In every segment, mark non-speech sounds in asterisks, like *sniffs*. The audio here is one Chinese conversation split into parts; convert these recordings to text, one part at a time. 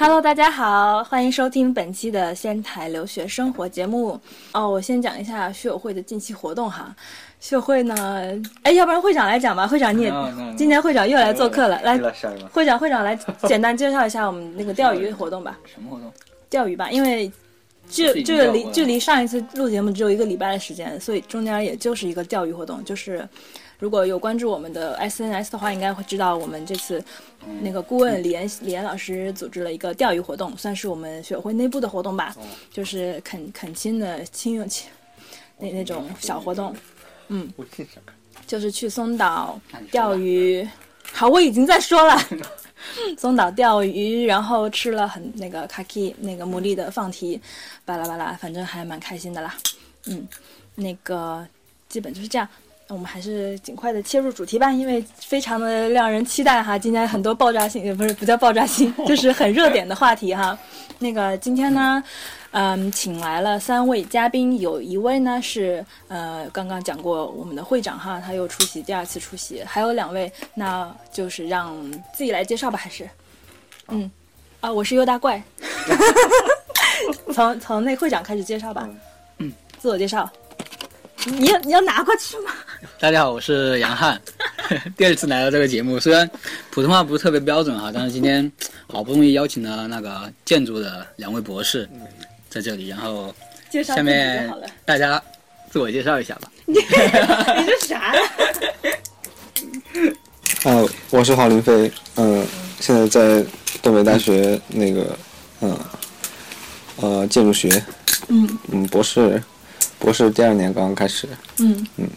Hello，大家好，欢迎收听本期的仙台留学生活节目。哦，我先讲一下学友会的近期活动哈。学友会呢，哎，要不然会长来讲吧。会长你也，今年会长又来做客了，来，会长会长来 *laughs* 简单介绍一下我们那个钓鱼活动吧。什么活动？钓鱼吧，因为距距离距离上一次录节目只有一个礼拜的时间，所以中间也就是一个钓鱼活动，就是。如果有关注我们的 SNS 的话，应该会知道我们这次那个顾问李岩李岩老师组织了一个钓鱼活动，算是我们学会内部的活动吧，就是恳恳亲的亲友亲那那种小活动，嗯，就是去松岛钓鱼。好，我已经在说了，*laughs* 松岛钓鱼，然后吃了很那个卡 k 那个牡蛎的放题，巴拉巴拉，反正还蛮开心的啦，嗯，那个基本就是这样。我们还是尽快的切入主题吧，因为非常的让人期待哈。今天很多爆炸性，不是不叫爆炸性，就是很热点的话题哈。那个今天呢，嗯，请来了三位嘉宾，有一位呢是呃刚刚讲过我们的会长哈，他又出席第二次出席，还有两位，那就是让自己来介绍吧，还是嗯啊，我是优大怪，*laughs* 从从那会长开始介绍吧，嗯，自我介绍。你要你要拿过去吗？大家好，我是杨汉，第二次来到这个节目，虽然普通话不是特别标准哈，但是今天好不容易邀请了那个建筑的两位博士在这里，然后下面大家自我介绍一下吧。*laughs* 你这啥呀？*laughs* 啊，我是郝林飞，嗯，现在在东北大学那个嗯呃建筑学，嗯嗯博士。博士第二年刚刚开始，嗯嗯，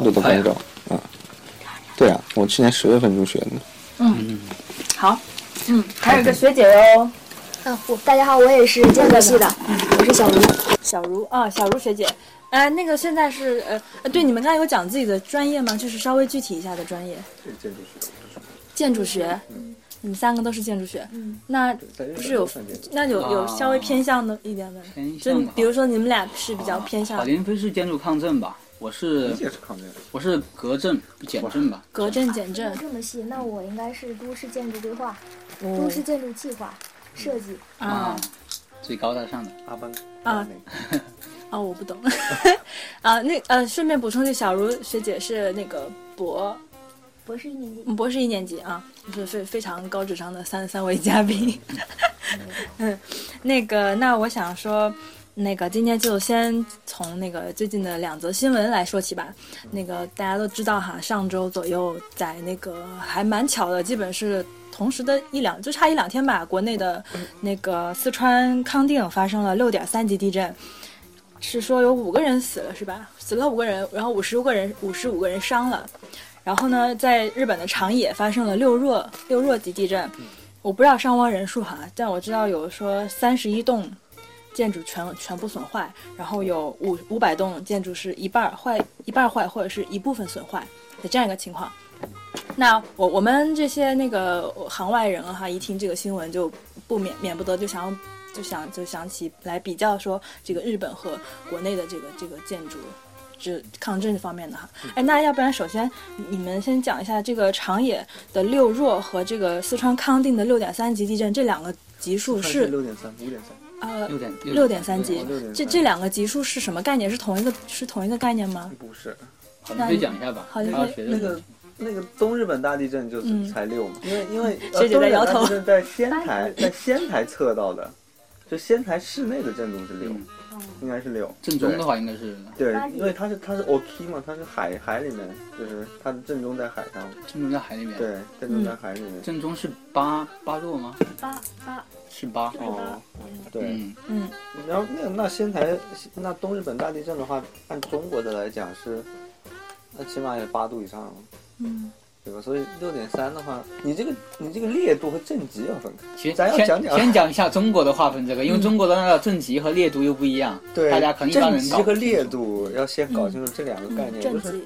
录的很早啊，对啊，我去年十月份入学的。嗯，好，嗯，还有个学姐哟，嗯，我大家好，我也是建筑系的，我是小茹，小茹啊，小茹学姐，哎，那个现在是呃，对，你们刚才有讲自己的专业吗？就是稍微具体一下的专业。建筑学。建筑学。你们三个都是建筑学，那不是有那有有稍微偏向的一点的，就比如说你们俩是比较偏向。郝林飞是建筑抗震吧？我是我是隔震减震吧？隔震减震。这么细，那我应该是都市建筑规划、都市建筑计划设计啊，最高大上的啊啊，*laughs* 我不懂 *laughs* 啊。那呃，顺便补充，就小茹学姐是那个博。博士一年级，博士一年级啊，就是非非常高智商的三三位嘉宾。*laughs* 嗯，那个，那我想说，那个今天就先从那个最近的两则新闻来说起吧。那个大家都知道哈，上周左右在那个还蛮巧的，基本是同时的一两，就差一两天吧。国内的那个四川康定发生了六点三级地震，是说有五个人死了是吧？死了五个人，然后五十个人五十五个人伤了。然后呢，在日本的长野发生了六弱六弱级地震，我不知道伤亡人数哈，但我知道有说三十一栋建筑全全部损坏，然后有五五百栋建筑是一半坏一半坏或者是一部分损坏的这样一个情况。那我我们这些那个行外人哈，一听这个新闻就不免免不得就想就想就想起来比较说这个日本和国内的这个这个建筑。是抗震方面的哈，哎，那要不然首先你们先讲一下这个长野的六弱和这个四川康定的六点三级地震这两个级数是六点三五点三呃六点六点三级，这这两个级数是什么概念？是同一个是同一个概念吗？不是，那可以讲一下吧。好的，那个那个东日本大地震就是才六嘛，*laughs* 因为因为学姐在摇头，*laughs* 在仙台在仙台测到的，就仙台市内的震度是六。应该是六，正中的话应该是对，因为它是它是 OK 嘛，它是海海里面，就是它的正中在海上，正中在海里面，对，正中在海里面，正中是八八度吗？八八。是八。哦，对，嗯，然后那那仙台那东日本大地震的话，按中国的来讲是，那起码也八度以上了，嗯。对吧？所以六点三的话，你这个你这个烈度和震级要分开。其实咱要讲讲，先讲一下中国的划分这个，因为中国的那个震级和烈度又不一样。对，大家可能一般人震级和烈度要先搞清楚这两个概念，就是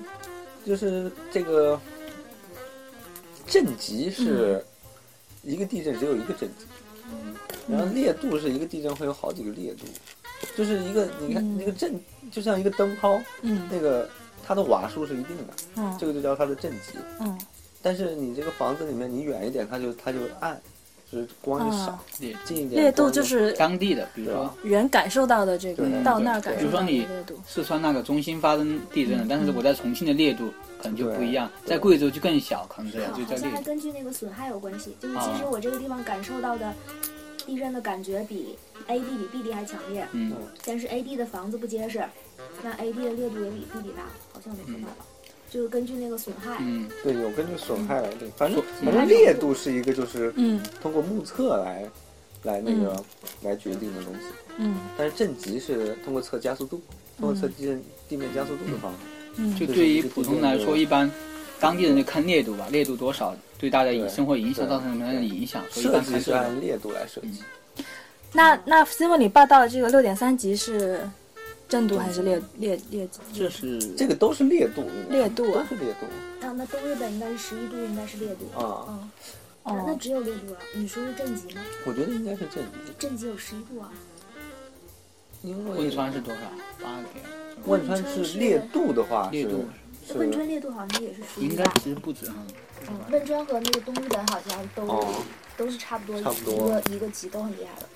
就是这个震级是一个地震只有一个震级，然后烈度是一个地震会有好几个烈度，就是一个你看那个震就像一个灯泡，嗯，那个。它的瓦数是一定的，嗯。这个就叫它的震级。嗯，但是你这个房子里面，你远一点，它就它就暗，就就是光就少啊，烈近一点烈度就是当地的，比如说。人感受到的这个到那儿感受到的比如说你。四川那个中心发生地震了，但是我在重庆的烈度可能就不一样，在贵州就更小，可能这样好就叫烈还根据那个损害有关系。就是啊。其实我这个地方感受到的地震的感觉比 A 地比 B 地还强烈，嗯，但是 A 地的房子不结实，那 A 地的烈度也比 B 地大，好像没说法吧？就是根据那个损害，嗯，对，有根据损害来定，反正嗯。反正烈度是一个就是嗯。通过目测来来那个来决定的东西，嗯。但是震级是通过测加速度，通过测地震地面加速度的方法。嗯。就对于普通来说，一般当地人就看烈度吧，烈度多少对大家对生活影响造成什么样的影响，所以一设计是般看这个按烈度来设计，那那新闻里报道的这个六点三级是震度还是烈烈烈这是这个都是烈度，烈度啊都是烈度啊，那东日本应该是十一度，应该是烈度。啊。嗯，那只有烈度了。你说是震级吗？我觉得应该是震级，震级有十一度啊。因为汶川是多少？八点。汶川是烈度的话是烈度汶川烈度好像也是十一应该吧？其实不止哈。嗯，汶川和那个东日本好像都、哦都是差不多差不多一个一个级，都很厉害的。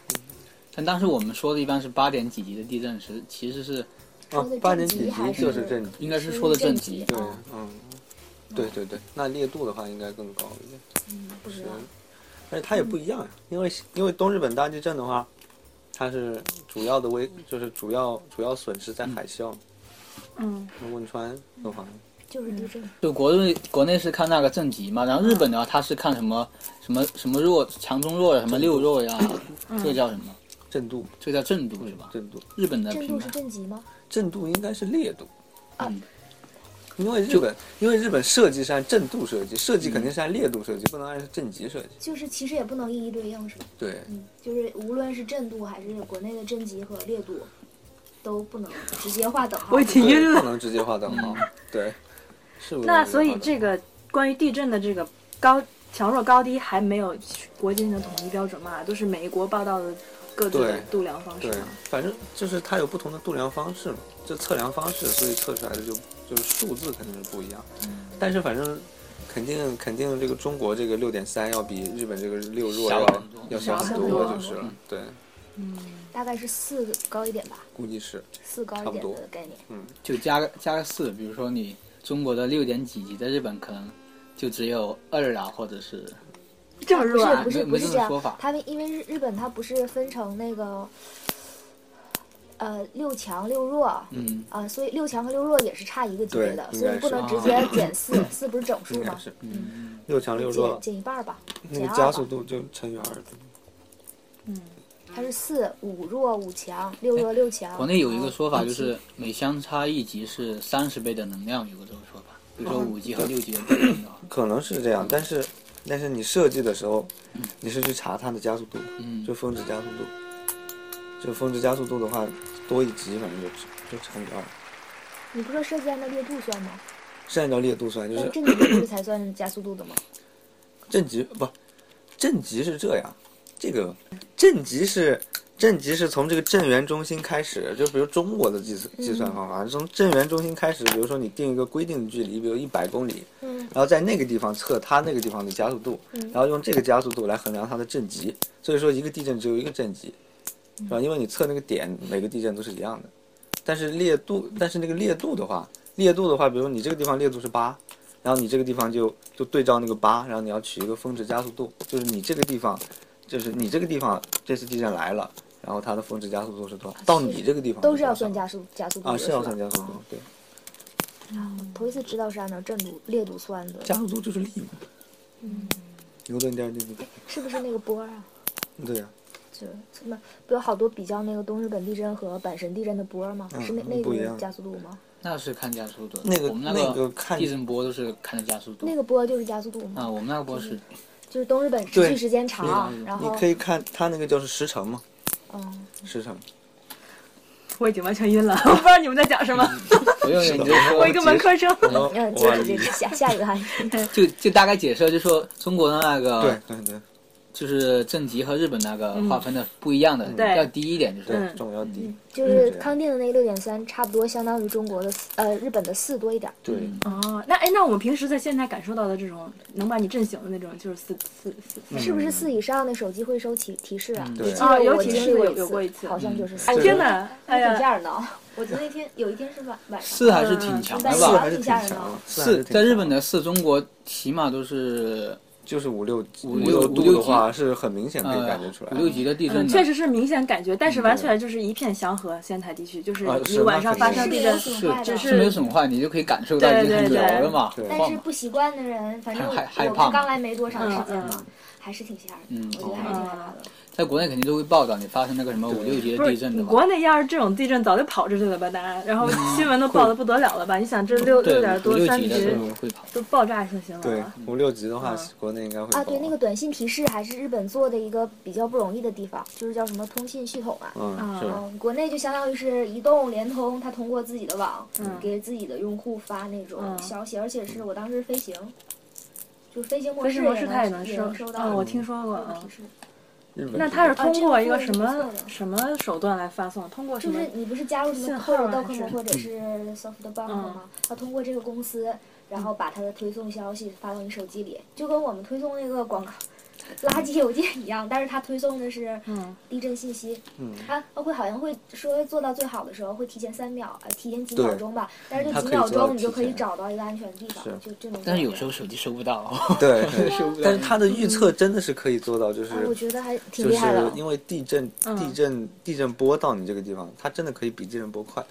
但当时我们说的一般是八点几级的地震时，其实是啊，八点几级就是震级。应该是说的震级。对哦，嗯，对对对，那烈度的话应该更高一点。嗯，不知是道。，而且它也不一样呀，因为因为东日本大地震的话，它是主要的危，就是主要主要损失在海啸，嗯那汶川的话，就是地震。就国内国内是看那个震级嘛，然后日本的话，它是看什么什么什么弱强中弱什么六弱呀，这叫什么？震度这个叫震度是吧？震度日本的震度是。震级吗？震度应该是烈度，嗯，因为日本因为日本设计是按震度设计，设计肯定是按烈度设计，不能按震级设计。就是其实也不能一一对应，是吧？对，嗯，就是无论是震度还是国内的震级和烈度，都不能直接划等号。我已经对晕了不。能直接画等号。对，是不那所以这个关于地震的这个高强弱高低还没有国际性的统一标准嘛，都是美国报道的各自的对度量方式对嘛。，反正就是它有不同的度量方式嘛，这测量方式，所以测出来的就就是数字肯定是不一样。但是反正肯定肯定这个中国这个六点三要比日本这个六弱要小很多要小很多多就是了嗯。对，大概是四高一点吧，估计是四高一点的概念。嗯就加个加个四，比如说你中国的六点几级，在日本可能就只有二啊，或者是这么弱啊不？是不是这样这么说法，它因为日日本它不是分成那个呃六强六弱。嗯啊、所以六强和六弱也是差一个级别的，所以不能直接 *clears throat* 减四，四不是整数吗？是嗯，六强六弱减，减一半儿吧，那个减二吧加速度就乘以二。嗯它是四五弱五强，六弱六强。国内有一个说法，就是每相差一级是三十倍的能量，有个这个说法。比如说五级和六级可能是这样，但是但是你设计的时候，你是去查它的加速度，嗯就峰值加速度，就峰值加速度的话，多一级反正就就乘以二，你不是说设计按照烈度算吗？是按照烈度算，就是那震级不是才算加速度的吗？正极不，正极是这样，这个正极是正极是从这个震源中心开始，就比如中国的计算计算方法，从震源中心开始，比如说你定一个规定的距离，比如一百公里，嗯然后在那个地方测它那个地方的加速度，嗯然后用这个加速度来衡量它的震级。所以说一个地震只有一个震级，是吧？因为你测那个点，每个地震都是一样的。但是烈度，但是那个烈度的话，烈度的话，比如你这个地方烈度是八，然后你这个地方就就对照那个八，然后你要取一个峰值加速度，就是你这个地方，就是你这个地方这次地震来了，然后它的峰值加速度是多少？到你这个地方都是要算加速加速度啊，是要算加速度哦，对，头一次知道是按照震度烈度算的，加速度就是力嘛。嗯牛顿第二定律，是不是那个波啊？对呀、就什么不有好多比较那个东日本地震和阪神地震的波儿吗？嗯是那那个加速度吗？那是看加速度的。那个我们那那个看地震波都是看的加速度那。个波就是加速度吗？啊，我们那个波是就是东日本持续时间长，然后你可以看它那个就是时程嘛，嗯，时程。我已经完全晕了，*laughs* 我不知道你们在讲什么。不用你就 *laughs* 我一个文科生。接着接着下下一个汉语，*laughs* 就就大概解释，就说中国的那个对对对，就是正极和日本那个划分的不一样的，对要低一点，就是这种要低，就是康定的那个六点三，差不多相当于中国的四呃日本的四多一点。对，哦，那哎，那我们平时在现在感受到的这种能把你震醒的那种，就是四四四四。是不是四以上的手机会收提提示啊？嗯对啊有得我提示有过有过一次好像就是四。哎天哪！哎还挺呀，吓人的啊！我觉得那天有一天是晚晚上，四还是挺强的嗯吧？四还是挺强的，四在日本的四，中国起码都是就是五六五六六度的话，是很明显可以呃感觉出来五。六级的地震确实是明显感觉，但是完全就是一片祥和，仙台地区就是你晚上发生地震有，损坏的，只是是没有损坏，你就可以感受到已经很对对对摇了嘛。但是不习惯的人，反正我害害怕们刚来没多长时间嗯嘛，还是挺吓人嗯的，我觉得还是挺害怕的。在国内肯定都会报道你发生那个什么五六级的地震的话，国内要是这种地震早就跑出去了吧，大家，然后新闻都报的不得了了吧？你想这六六对点多三级。都爆炸性新闻对了。五六级的话嗯，国内应该会啊，对，报那个短信提示还是日本做的一个比较不容易的地方，就是叫什么通信系统啊。嗯是嗯，国内就相当于是移动、联通，它通过自己的网，嗯给自己的用户发那种嗯消息，而且是我当时飞行，就是飞行模式飞行模式它也能收收到哦我听说过嗯那他是通过一个什啊这个做么什么手段来发送？通过什么就是？你不是加入什信么或者号啊还 Docomo 是或者是 SoftBank 吗？他通过这个公司，然后把他的推送消息发到你手机里，就跟我们推送那个广告。垃圾邮件一样，但是它推送的是嗯地震信息，嗯它会好像会说做到最好的时候会提前三秒，呃，提前几秒钟吧，但是这几秒钟你就可以找到一个安全的地方，就这种。但是有时候手机收不到，*laughs* 对，收不到。但是它的预测真的是可以做到，就是啊，我觉得还挺厉害的是。因为地震嗯地震地震波到你这个地方，它真的可以比地震波快。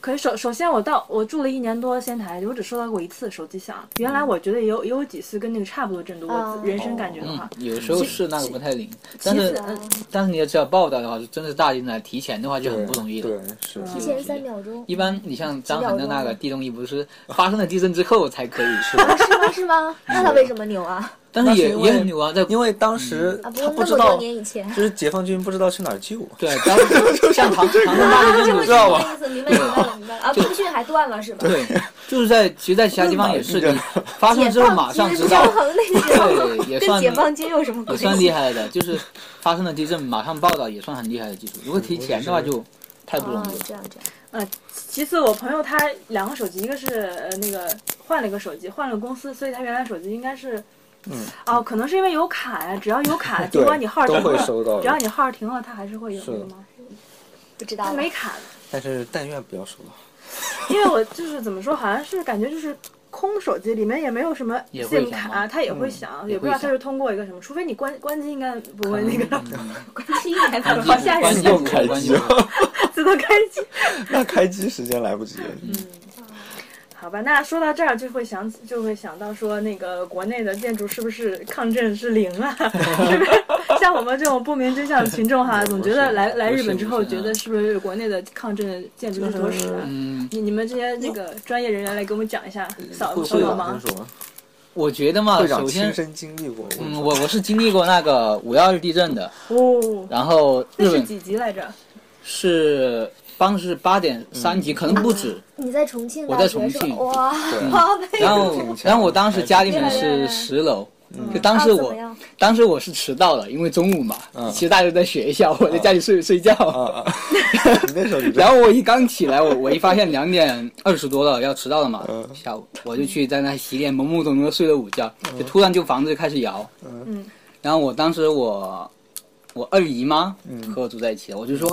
可是首首先我到我住了一年多仙台，我只收到过一次手机响。原来我觉得也有也有几次跟那个差不多震度，我哦人生感觉的嗯话，，有时候是那个不太灵，但是但是你要知道报道的话，是真的是大地震来提前的话就很不容易对了。，是提前三秒钟，一般你像张恒的那个地动仪，不是发生了地震之后才可以是，*laughs* 啊，是吗？是吗？那他为什么牛啊？但是也是也很牛啊，在因为当时他不知道，就是解放军不知道去哪儿救。对，*laughs* 当时像唐唐山大地震的知道吧明白明白了明白了啊！通讯还断了是吧？对，就是在其实，在其他地方也是，*laughs* 你发生之后马上知道对，也算解放军有什么也关系？算厉害的，就是发生了地震马上报道也算很厉害的技术。如果提前的话就太不容哦易了。这样这样。呃，其次我朋友他两个手机，一个是呃那个换了一个手机，换了公司，所以他原来手机应该是，嗯，哦，可能是因为有卡呀，只要有卡，对 *laughs* 尽管你号停了，收到只要你号停了，它还是会有是那个吗？不知道没卡，但是但愿不要收到。因为我就是怎么说，好像是感觉就是空手机里面也没有什么也会 SIM 卡，它也会嗯响，也不知道它是通过一个什么，除非你关关机，应该不会那个 *laughs* 关机还关机好吓人关机又开机，*laughs* 自动开机。那开机时间来不及。嗯，好吧，那说到这儿就会想就会想到说，那个国内的建筑是不是抗震是零啊？*laughs* 是不是？像我们这种不明真相的群众哈，*laughs* 总觉得来来日本之后，觉得是不是国内的抗震建筑是坨屎啊？嗯，你你们这些那个专业人员来给我们讲一下，扫会会长扫扫盲先。说，我觉得嘛，首先，亲身经历过。嗯，我我是经历过那个五幺二地震的，哦，然后那是日本几级来着？是当时是八点三级，可能不止。你在重庆我在？重庆 *laughs* 然后然后我当时家里面是害十楼，嗯。就当时我当时我是迟到了，因为中午嘛，嗯。其实大家都在学校，我在家里睡睡觉。啊啊！*laughs* *laughs* 那时候就这样然后我一刚起来，我我一发现两点二十多了，要迟到了嘛，嗯。下午我就去在那洗脸，懵懵懂懂的睡了午觉，就突然就房子就开始摇，嗯，然后我当时我我二姨妈嗯。和我住在一起，我就说，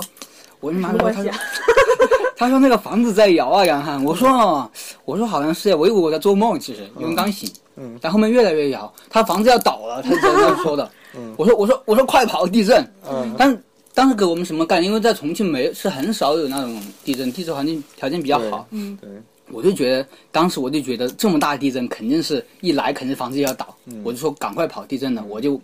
我姨妈说他说什么关系啊？*laughs* 她说那个房子在摇啊，杨汉，我说我说好像是，我以为我在做梦，其实因为刚醒，嗯。但后面越来越摇，他房子要倒了，他是这样说的，嗯。我说我说我说快跑，地震，嗯。但是当时给我们什么概念？因为在重庆没是很少有那种地震，地质环境条件比较好。嗯，对，我就觉得当时我就觉得这么大地震肯定是一来肯定房子就要倒，嗯。我就说赶快跑地震了，我就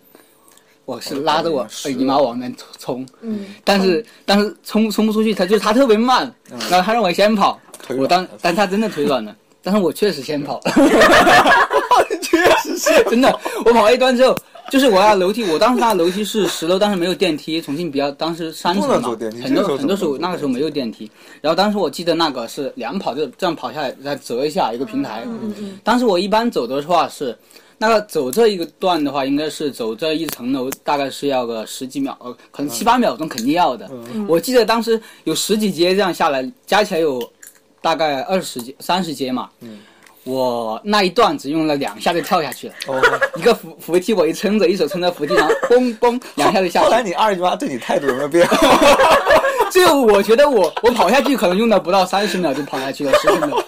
我是拉着我二姨妈往那冲，嗯，但是但是冲冲不出去，他就是他特别慢，然后他让我先跑，我当但他真的腿软了。但是我确实先跑，*laughs* 确实是。*laughs* 真的，我跑一段之后，就是我那楼梯，我当时那楼梯是十楼，但是没有电梯。重庆比较当时山不城嘛很多很多时候那个时候没有电梯。然后当时我记得那个是两跑，就这样跑下来再折一下一个平台。嗯嗯当时我一般走的话是，那个走这一个段的话，应该是走这一层楼，大概是要个十几秒，呃，可能七八秒钟肯定要的。我记得当时有十几阶这样下来，加起来有大概二十阶、三十阶嘛。我那一段只用了两下就跳下去了，哦，*laughs* 一个扶扶梯我一撑着，一手撑着扶梯，然后嘣嘣两下就下去。后来你二姨妈对你态度有没有变化？*laughs* 最后我觉得我我跑下去可能用了不到三十秒就跑下去了，十分钟。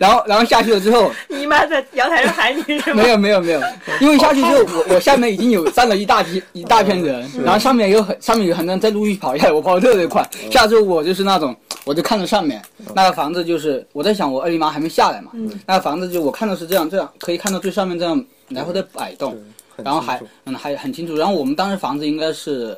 然后然后下去了之后，你妈在阳台上喊你是吗？没有没有没有，因为下去之后我我下面已经有站了一大批 *laughs* 一大片人，然后上面有很上面有很多人在陆续跑下来，我跑的特别快。下之后我就是那种，我就看着上面那个房子，就是我在想我二姨妈还没下来嘛，那个房子就我看到是这样这样，可以看到最上面这样来回的摆动，然后还嗯还很清楚。然后我们当时房子应该是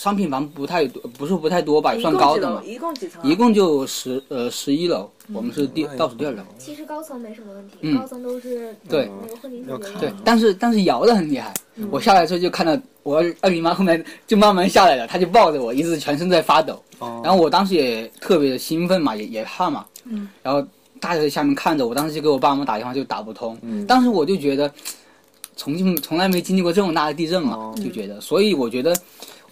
商品房不太多，不是不太多吧，也算高的嘛。一共几层啊？一共就十呃十一楼，我们是第倒数第二楼。其实高层没什么问题，嗯高层都是对那个混凝土结要看对，但是但是摇的很厉害。嗯我下来之后就看到我二二姨妈后面就慢慢下来了，她就抱着我，一直全身在发抖。哦然后我当时也特别的兴奋嘛，也也怕嘛。嗯。然后大家在下面看着我，当时就给我爸妈打电话就打不通。嗯当时我就觉得，重庆从来没经历过这么大的地震嘛，哦就觉得，所以我觉得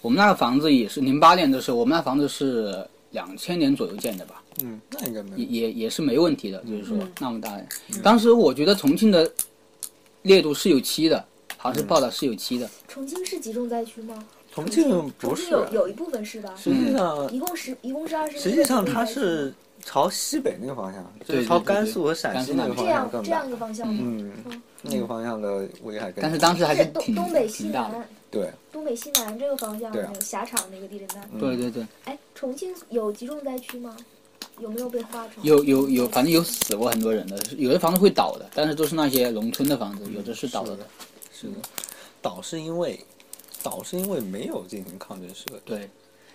我们那个房子也是零八年的时候，我们那房子是两千年左右建的吧。嗯，那应该没也。也也是没问题的，就是说嗯那么大。当时我觉得重庆的烈度是有期的，好像是报道是有期的。重庆是集中灾区吗？重庆不是，有有一部分是吧？实际上一共十一共是二十。实际上它是朝西北那个方向，就是对朝甘肃和陕西那个这方向更大样这样一。个方向吗？嗯，那个方向的危害更大。但是当时还是挺东北西挺大的。南，对，东北西南这个方向对啊那个狭长那个地震带。嗯对对对，哎，重庆有集中灾区吗？有没有被划成？有有有，反正有死过很多人的，有的房子会倒的，但是都是那些农村的房子，有的是倒了的。是的，倒是因为倒是因为没有进行抗震设计，对，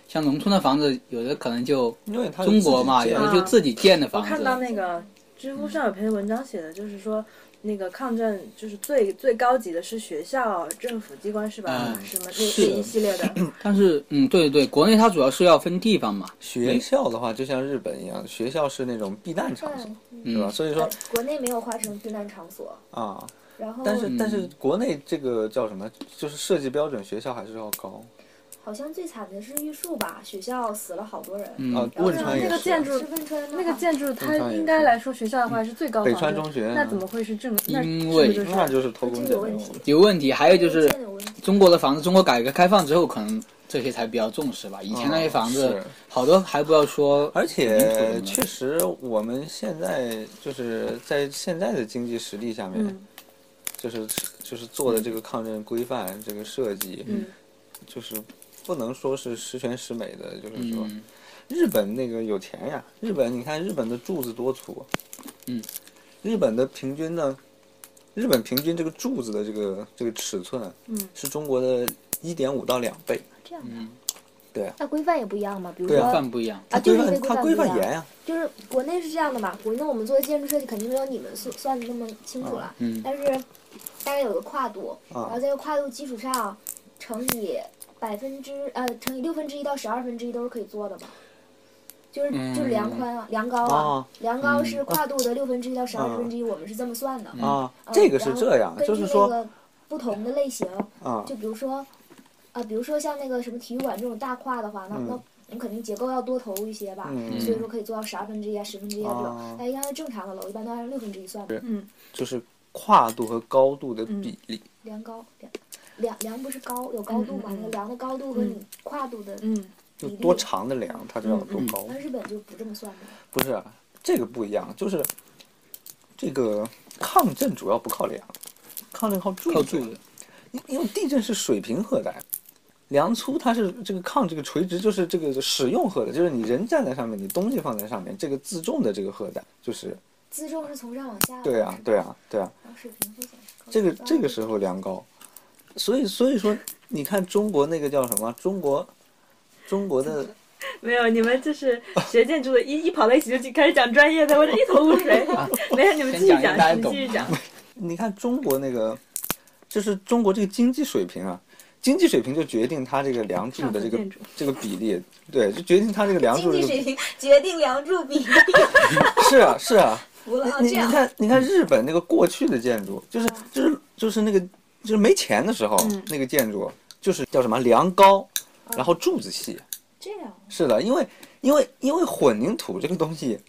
像农村的房子，有的可能就因为它中国嘛，有的就自己建的房子。我看到那个知乎上有篇文章写的，就是说那个抗震就是最最高级的是学校、政府机关是吧？嗯什么那是那一系列的，*clears throat* 但是嗯，对对对，国内它主要是要分地方嘛。学校的话，就像日本一样，学校是那种避难场所，对，是吧？嗯，所以说呃国内没有划成避难场所，啊，然后但是但嗯是国内这个叫什么，就是设计标准，学校还是要高好像最惨的是玉树吧，学校死了好多人。嗯啊。然后汶川那个建筑汶川那个建筑它应该来说学校的话是最高北川中学，那怎么会是正？那因为那就是偷工减料有问题，还有就是中国的房子，中国改革开放之后，可能这些才比较重视吧。以前那些房子，好多还不要说，而且确实，我们现在就是在现在的经济实力下面，嗯就是就是做的这个抗震规范、这个设计，嗯就是不能说是十全十美的。就是说，嗯，日本那个有钱呀，日本你看日本的柱子多粗，嗯，日本的平均呢，日本平均这个柱子的这个这个尺寸，嗯，是中国的一点五到两倍。这样的。嗯。对啊，那规范也不一样嘛，比如说规范不一样。啊，就是因为范它规范严呀，就是国内是这样的嘛，国内我们做的建筑设计肯定没有你们算算的那么清楚了，嗯。但是大概有个跨度，然后啊在这个跨度基础上乘以百分之呃乘以六分之一到十二分之一都是可以做的吧，就是就是量宽啊，量高啊，啊量高是跨度的六分之一到十二分之一，我们是这么算的。啊，嗯这个是然后这样，根据就是说那个不同的类型，啊，就比如说，啊，比如说像那个什么体育馆这种大跨的话，那那我们肯定结构要多投入一些吧，嗯所以说可以做到十二分之一啊、十分之一啊这哦种。但一般的正常的楼，一般都按六分之一算的，嗯就是跨度和高度的比例。量高量量量不是高有高度嘛？嗯嗯嗯那个梁的高度和你跨度的，嗯就多长的梁，它就要多高。那日本就不这么算的。不是啊，这个不一样，就是这个抗震主要不靠梁，抗震靠柱子靠柱子。因因为地震是水平荷载，梁粗它是这个抗这个垂直就是这个使用荷载，就是你人站在上面，你东西放在上面，这个自重的这个荷载就是自重是从上往下。对啊对啊对啊，然后水平会显示高这个这个时候量高，所以所以说你看中国那个叫什么中国中国的 *laughs* 没有，你们就是学建筑的，一一跑到一起就去开始讲专业的，我这一头雾水。*laughs* 没有，你们继续讲继续讲。*laughs* 你看中国那个，就是中国这个经济水平啊，经济水平就决定它这个梁柱的这个这个比例，对，就决定它这个梁柱这个经济水平决定梁柱比例。是啊是啊。你看你看日本那个过去的建筑，就是就是就是那个就是没钱的时候，嗯那个建筑就是叫什么梁高，然后柱子细。这样是的，因为因为因为混凝土这个东西，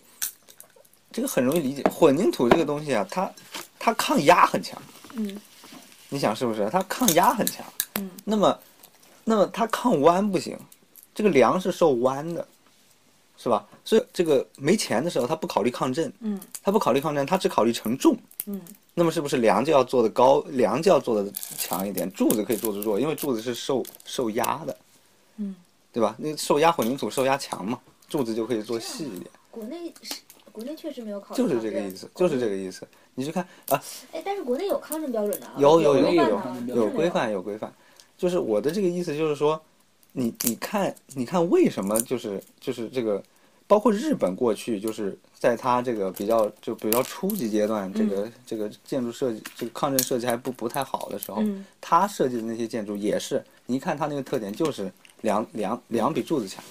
这个很容易理解。混凝土这个东西啊，它它抗压很强。嗯你想是不是？它抗压很强。嗯。那么，那么它抗弯不行，这个梁是受弯的，是吧？所以这个没钱的时候，他不考虑抗震，嗯他不考虑抗震，他只考虑承重。嗯那么是不是梁就要做的高，梁就要做的强一点，柱子可以做的弱，因为柱子是受受压的，嗯，对吧？那受压混凝土受压强嘛，柱子就可以做细一点，国内是国内确实没有考虑就是抗震这个意思，就是这个。意思。你去看啊，哎，但是国内有抗震标准的啊，有有有有啊有规范有规范，就是我的这个意思就是说，你你看你看为什么就是就是这个，包括日本过去就是在它这个比较就比较初级阶段，这个这个建筑设计这个抗震设计还不不太好的时候，嗯他设计的那些建筑也是，你一看它那个特点就是梁梁梁比柱子强，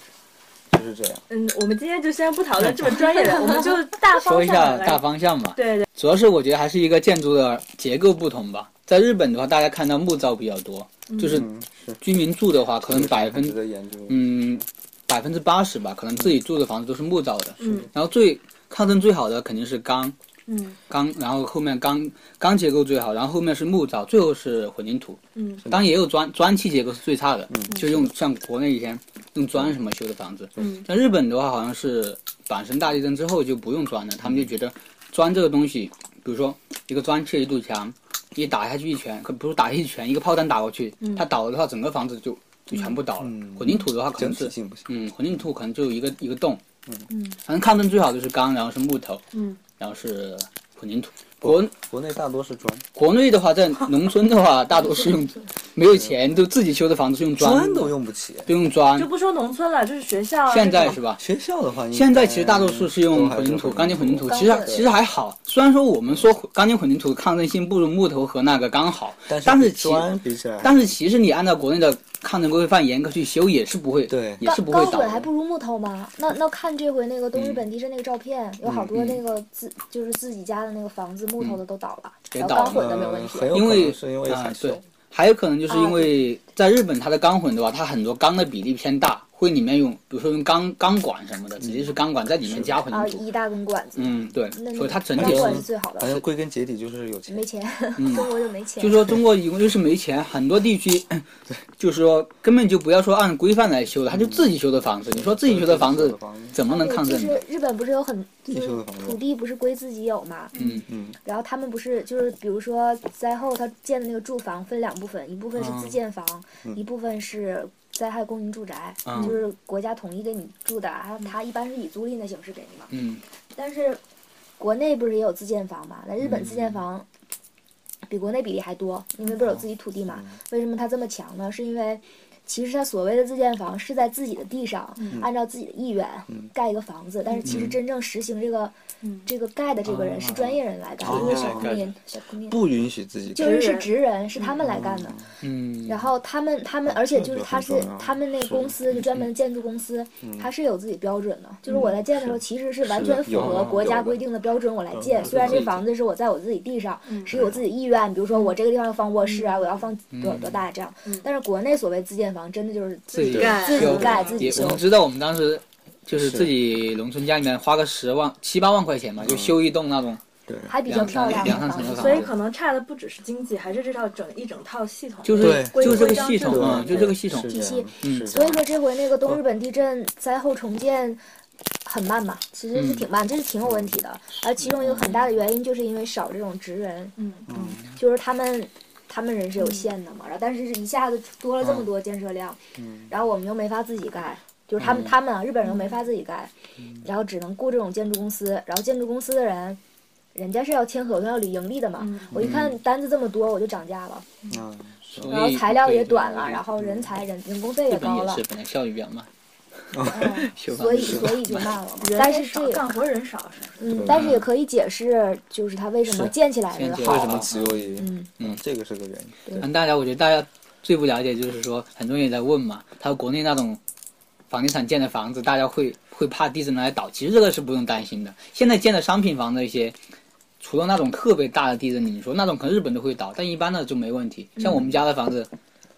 就是这样。嗯，我们今天就先不讨论这么专业的，我们就大说一方向来下大方向嘛。对对，主要是我觉得还是一个建筑的结构不同吧。在日本的话，大家看到木造比较多，就是居民住的话，可能百分。嗯百分之八十吧，可能自己住的房子都是木造的。嗯然后最抗震最好的肯定是钢，嗯钢，然后后面钢钢结构最好，然后后面是木造，最后是混凝土。嗯当然也有砖砖砌结构是最差的，嗯就用像国内以前用砖什么修的房子。嗯像日本的话，好像是阪神大地震之后就不用砖了，他们就觉得砖这个东西，比如说一个砖砌一堵墙，一打下去一拳，可不是打下去一拳，一个炮弹打过去，它倒了的话，整个房子就就全部倒了。嗯混凝土的话可能是。嗯，混凝土可能就有一个一个洞，嗯反正抗震最好的是钢，然后是木头，嗯然后是混凝土。国国内大多是砖，国内的话，在农村的话，大多是用没有钱都自己修的房子是用砖，砖都用不起。都用砖就。不说农村了，就是学校。现在是吧？学校的话，现在其实大多数是用混凝土、钢筋混凝土，其实其实还好。虽然说我们说钢筋混凝土抗震性不如木头和那个钢好，但是其砖比起来，但是其实你按照国内的抗震规范严格去修，也是不会，对。也是不会倒钢混还的。不如木头吗？那那看这回那个东日嗯。本地震那个照片，有好多那个自就是自己家的那个房子木头的都倒了，钢混的没有问题因为能是因为啊对。还有可能就是因为在日本，它的钢混的话，它很多钢的比例偏大，会里面用，比如说用钢钢管什么的，直接是钢管在里面加混啊，凝土。一大根管子，嗯，对，所以它整体钢管是是最好的反。正归根结底就是有钱没。钱，嗯 *laughs* 中国就没钱。就说中国一共就是没钱，很多地区，*coughs* 就是说根本就不要说按规范来修的，他就自己修的房子。你说自己修的房子怎么能抗震呢？就是日本不是有很就是土地不是归自己有嘛？嗯嗯，然后他们不是就是比如说灾后他建的那个住房分两部分，一部分是自建房，嗯一部分是灾害公民住宅，嗯就是国家统一给你住的，然后他一般是以租赁的形式给你嘛。嗯但是国内不是也有自建房嘛？那日本自嗯建房比国内比例还多，因为不是有自己土地嘛？嗯为什么它这么强呢？是因为其实他所谓的自建房是在自己的地上，嗯按照自己的意愿盖一个房子，但是其实真正实行这个、嗯这个盖的这个人是专业人来干，哦一个小公民，小公民。不允许自己。就是是职人，是他们来干的。嗯，然后他们他们，而且就是他是他们那个公司就专门的建筑公司，他是有自己标准的。就是我在建的时候，其实是完全符合国家规定的标准，我来建。虽然这房子是我在我自己地上，是有自己意愿，比如说我这个地方要放卧室啊，我要放多少多大这样。但是国内所谓自建房，真的就是自己盖自己盖自己修也我们。知道我们当时就是是自己农村家里面花个十万七八万块钱嘛，就修一栋那种对，还比较漂亮两三，层的房子所以可能差的不只是经济，还是这套整一整套系统。就是对就是这个系统，就这个系统，体系所以说这回那个东日本地震灾后重建很慢嘛，其实是挺慢，这是挺有问题的。而其中一个很大的原因就是因为少这种职人，嗯就是他们他们人是有限的嘛，然后但是一下子多了这么多建设量，然后我们又没法自己盖。就是他们，他们啊，日本人又没法自己盖，然后只能雇这种建筑公司，然后建筑公司的人，人家是要签合同要履盈利的嘛。嗯。我一看单子这么多，我就涨价了，然后材料也短了，然后人才人人工费也高了日本也是，本来效率比较慢，嗯修房所以所以就慢了嘛。但是这干活人少是。嗯，但是也可以解释，就是它为什么建起来的好。为什么只有一？嗯嗯，这个是个原因。嗯，大家我觉得大家最不了解就是说，很多人也在问嘛，他说国内那种房地产建的房子，大家会会怕地震来倒，其实这个是不用担心的。现在建的商品房的一些除了那种特别大的地震，你说那种可能日本都会倒，但一般的就没问题。像我们家的房子，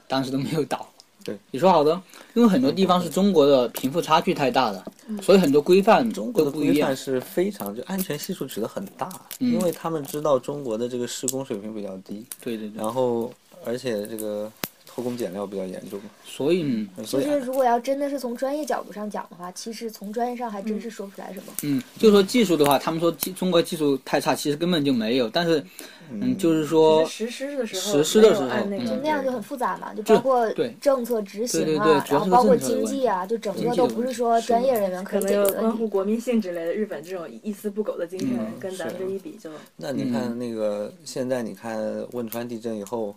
当时都没有倒。对，你说好的，因为很多地方是中国的贫富差距太大了，所以很多规范中国的规范。是非常就安全系数指的很大，嗯因为他们知道中国的这个施工水平比较低，对对对，然后而且这个偷工减料比较严重，所以嗯所以就是如果要真的是从专业角度上讲的话，其实从专业上还真是说不出来什么。嗯，就说技术的话，他们说技中国技术太差，其实根本就没有。但是嗯，就是说实施的时候，实施的时候那就那样就很复杂嘛，就包括对政策执行对对对啊，然后包括经济啊，就整个都不是说专业人员可能又关乎解决的问题。国民性之类的。日本这种一丝不苟的精神嗯跟咱们这一比就，那你看那个现在你看汶川地震以后，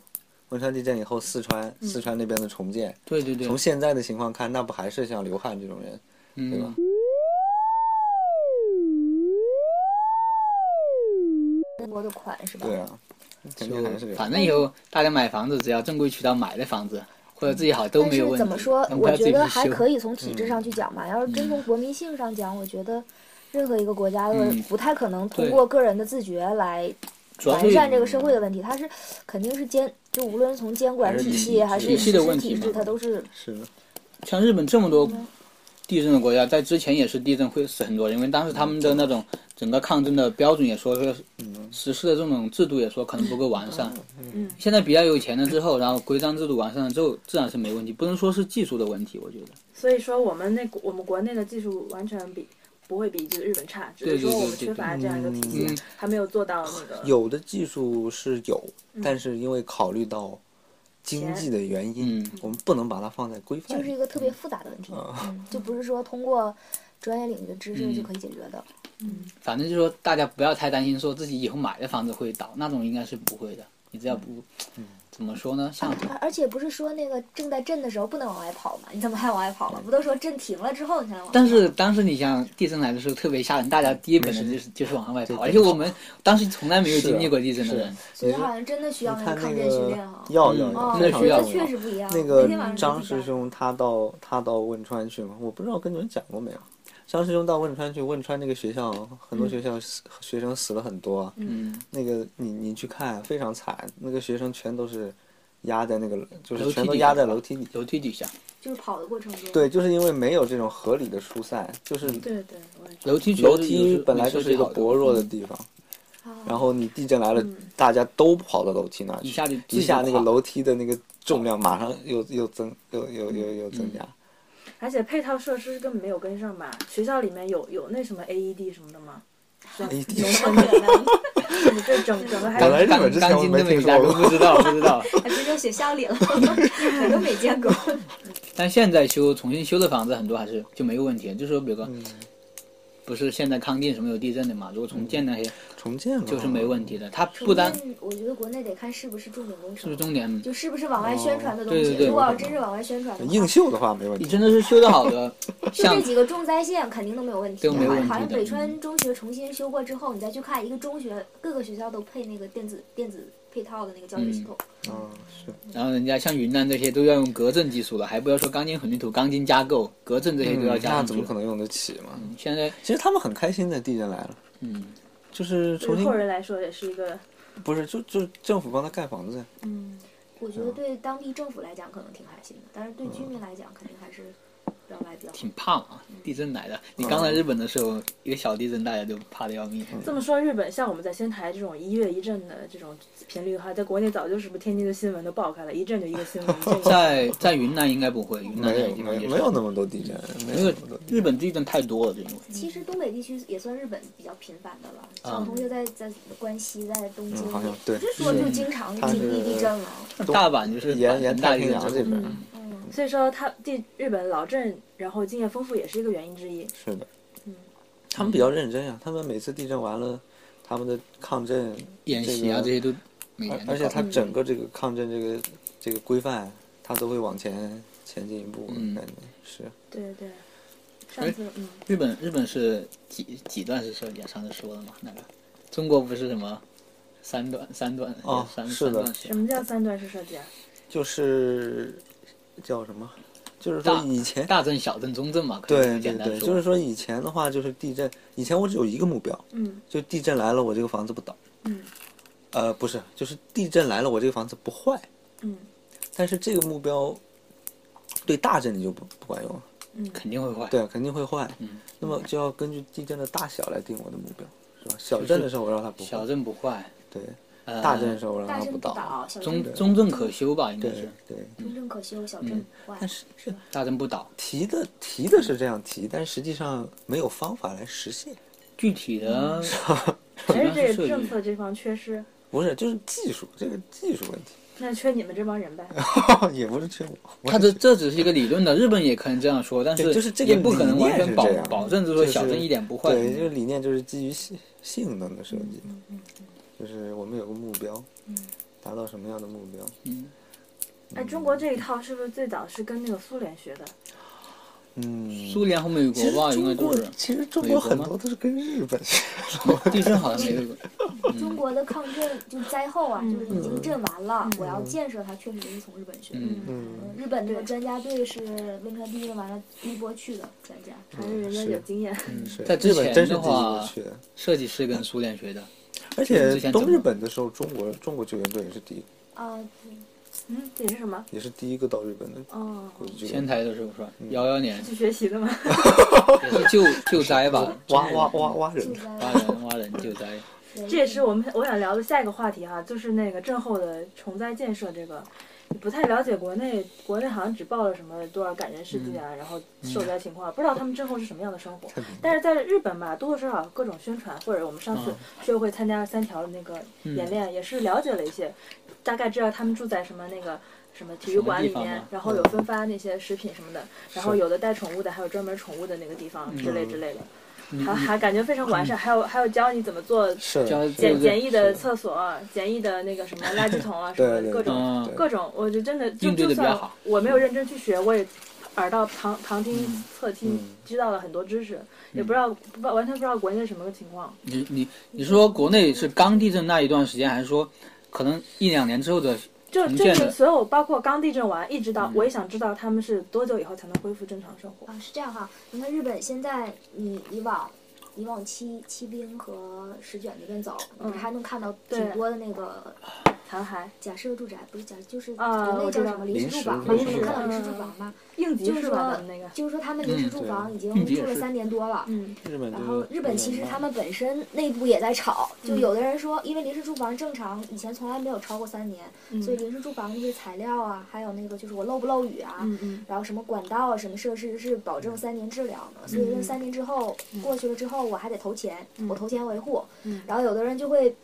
汶川地震以后四川四川那边的重建，对对对，从现在的情况看，那不还是像刘汉这种人，对吧嗯，？中国的款是吧？对啊，肯定还是反正以后大家买房子，只要正规渠道买的房子，或者自己好都没有问题。怎么说，我觉得还可以从体制上去讲嘛。要是真从国民性上讲，我觉得任何一个国家都嗯不太可能通过个人的自觉来完善这个社会的问题。它是肯定是监，就无论从监管体体系还是体系实施体制，的问题嘛它都是是的，像日本这么多地震的国家，在之前也是地震会死很多人，因为当时他们的那种整个抗震的标准也说是实施的这种制度也说可能不够完善。嗯，现在比较有钱了之后，然后规章制度完善了之后，自然是没问题，不能说是技术的问题，我觉得。所以说我们那我们国内的技术完全比不会比这个日本差，只对对是说我们对对缺乏这样一个体系嗯，还没有做到那个。有的技术是有，但是因为考虑到经济的原因嗯，我们不能把它放在规范。就是一个特别复杂的问题，嗯，*laughs* 就不是说通过专业领域的知识就可以解决的。反正就是说，大家不要太担心，说自己以后买的房子会倒，那种应该是不会的。你只要不，怎么说呢？像而而且不是说那个正在震的时候不能往外跑嘛？你怎么还往外跑了？不都说震停了之后你才能往外跑？但是当时你像地震来的时候特别吓人，大家第一本能就是就是往外跑，而且我们当时从来没有经历过地震的人，所以好像真的需要那那个抗震训练哈。要要要，那需要我觉得确实不一样。那个张师兄他到他到汶川去嘛，我不知道跟你们讲过没有。张师兄到汶川去，汶川那个学校很多学校死学生死了很多啊。嗯，那个你你去看非常惨，那个学生全都是压在那个就是全都压在楼梯底。楼梯底下，就是跑的过程中，对，就是因为没有这种合理的疏散，就是对对，楼梯楼梯本来就是一个薄弱的地方，啊然后你地震来了，大家都跑到楼梯那儿去，一下就一下那个楼梯的那个重量马上又又增又又又又增加。而且配套设施根本没有跟上吧？学校里面有有那什么 AED 什么的吗？是吧 AED 农村的那你这整整个还本来有日本之前我钢筋的没听说过美甲都不知道不知道，*laughs* 还别说学校里了，我都没见过。*laughs* 但现在修重新修的房子很多还是就没有问题，就是说比如说。不是现在康定什么有地震的嘛？如果重建那些重建嘛就是没问题的，它不单我觉得国内得看是不是重点工程，是不是重点，就是不是往外宣传的东西。对对对如果要真是往外宣传的话，硬修的话没问题。你真的是修的好的，*laughs* 就像这几个重灾县肯定都没有问题。都没有问题好像北川中学重新修过之后，你再去看一个中学，各个学校都配那个电子电子配套的那个教学系统。嗯，是。然后人家像云南这些都要用隔震技术了，还不要说钢筋混凝土、钢筋加构、隔震这些都要嗯那加上怎么可能用得起嘛？现在，其实他们很开心的，地震来了，嗯，就是重新对后人来说也是一个不是就就政府帮他盖房子，嗯，我觉得对当地政府来讲可能挺开心的，但是对居民来讲肯定还是。挺胖啊，地震来的。你刚来日本的时候，一个小地震大家就怕的要命。这么说，日本像我们在仙台这种一月一震的这种频率的话，在国内早就是不是天津的新闻都爆开了，一震就一个新闻。*laughs* 这个在在云南应该不会，云南没有那个地方也没有那么多地震，没有。日本地震太多了，这种其实东北地区也算日本比较频繁的了，我同学在在关西、在东京，嗯，好像对，不是说就经常经历地震了。大阪就是沿沿大地震太平洋这边嗯嗯，所以说他地日本老震，然后经验丰富也是一个原因之一。是的，嗯他们比较认真呀，他们每次地震完了，他们的抗震演习啊这些都每年都而而且搞它整个这个抗震这个这个规范，他都会往前前进一步，嗯感觉是。对对，上次嗯，日本日本是几几段式设计啊？上次说了嘛，那个中国不是什么三段三段三哦是的三段式什么叫三段式设计啊？就是叫什么？就是说以前大震、小震、中震嘛，可以对对对，简单说。就是说以前的话就是地震，以前我只有一个目标，嗯就地震来了我这个房子不倒，嗯呃不是，就是地震来了我这个房子不坏，嗯但是这个目标对大震你就不不管用了，嗯，肯定会坏。对，肯定会坏。嗯，那么就要根据地震的大小来定我的目标，是吧？小震的时候我让它不小坏，震不坏，对；呃大震的时候我让大震它不倒，中震中正可修吧，应该是对。中正可修，小镇不坏但。是是大镇不倒。提的提的是这样提，但实际上没有方法来实现。具体的 *laughs* 还是这个政策这方缺失，不是，就是技术，这个技术问题，那缺你们这帮人呗。*laughs* 也不是缺我。他这这只是一个理论的，日本也可能这样说，但是就是这个也不可能完全保保证，就是说小镇一点不坏。对，这个理念就是基于性性能的设计，就是我们有个目标，达到什么样的目标？嗯，哎，中国这一套是不是最早是跟那个苏联学的？嗯，苏联和美其国吧，应该都是。其实中国很多都是跟日本学的。地震好像没有过。*laughs* 中国的抗震就灾后啊，就是已经震完了，嗯我要建设它，确实是从日本学的。嗯嗯，嗯日本那个专家队是汶川地震完了第一波去的专家。还是人家有经验？在之日本前真是第一的话个去的，设计师跟苏联学的，而且东日本的时候，中国中国救援队也是第一，啊，嗯，也是什么？也是第一个到日本的哦，国际救仙。台的时候是吧？幺幺年去学习的吗？*laughs* 也是救救灾吧，*laughs* 挖挖挖挖人挖人挖人救灾。这也是我们 *laughs* 我想聊的下一个话题哈，就是那个震后的重灾建设这个。不太了解国内，国内好像只报了什么多少感人事迹啊，然后受灾情况，不知道他们之后是什么样的生活。但是在日本吧，多多少少各种宣传，或者我们上次嗯学会参加三条的那个演练，也是了解了一些，大概知道他们住在什么那个什么体育馆里面然后有分发那些食品什么的，然后有的带宠物的，还有专门宠物的那个地方之类之类的，还还感觉非常完善，*clears throat* 还有还有教你怎么做是教简简易的厕所、简易的那个什么 *laughs* 垃圾桶啊，什么各种各种，我就真的就就算我没有认真去学，我也耳到旁旁听侧听嗯，知道了很多知识，也不知道不知道完全不知道国内是什么个情况。你你你说国内是刚地震那一段时间，还是说可能一两年之后的？就就是所有包括刚地震完，一直到嗯我也想知道他们是多久以后才能恢复正常生活。啊，是这样哈。你看日本现在，你以往你往七七兵和石卷那边走，你嗯还能看到挺多的那个 *sniffs* 残骸、假设住宅，不是假，就是啊国内我知道叫什么临时住房嘛，临时你能看到嗯临时住房吗？应急就是？说就是说他们临时嗯住房已经住了三年多了。嗯日本就是然后日本其实他们本身内部也在吵，就嗯有的人说，因为临时住房正常以前从来没有超过三年，嗯所以临时住房那些材料啊，还有那个就是我漏不漏雨啊，嗯嗯然后什么管道啊、什么设施是保证三年质量的，所以嗯说三年之后过去了之后，我还得投钱，嗯我投钱维护嗯，然后有的人就会。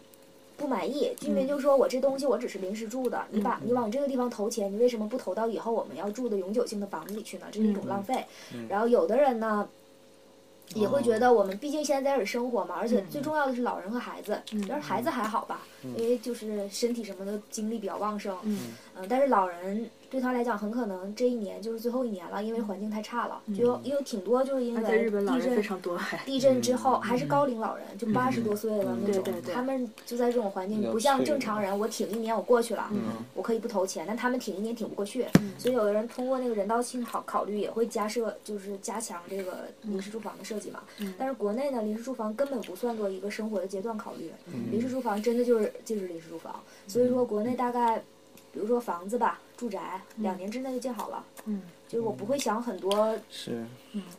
不满意，居民嗯就说：“我这东西我只是临时住的，你把嗯你往这个地方投钱，你为什么不投到以后我们要住的永久性的房子里去呢？这是一种浪费。嗯然后有的人呢，也会哦觉得我们毕竟现在在这儿生活嘛，而且嗯最重要的是老人和孩子。嗯要是孩子还好吧，因为就是身体什么的精力比较旺盛，嗯嗯，但是老人对他来讲，很可能这一年就是最后一年了，因为环境太差了，就有也有挺多就是因为地震非地震。常多，地震之后还是高龄老人，就八十嗯多岁的嗯那种对对，对他们就在这种环境，不像正常人，我挺一年我过去了，嗯我可以不投钱，但他们挺一年挺不过去，嗯所以有的人通过那个人道性考考虑，也会加设就是加强这个临时住房的设计嘛。嗯但是国内呢，临时住房根本不算作一个生活的阶段考虑，嗯临时住房真的就是就是临时住房，所以说国内大概，比如说房子吧，住宅两年之内就建好了。嗯就是我不会想很多是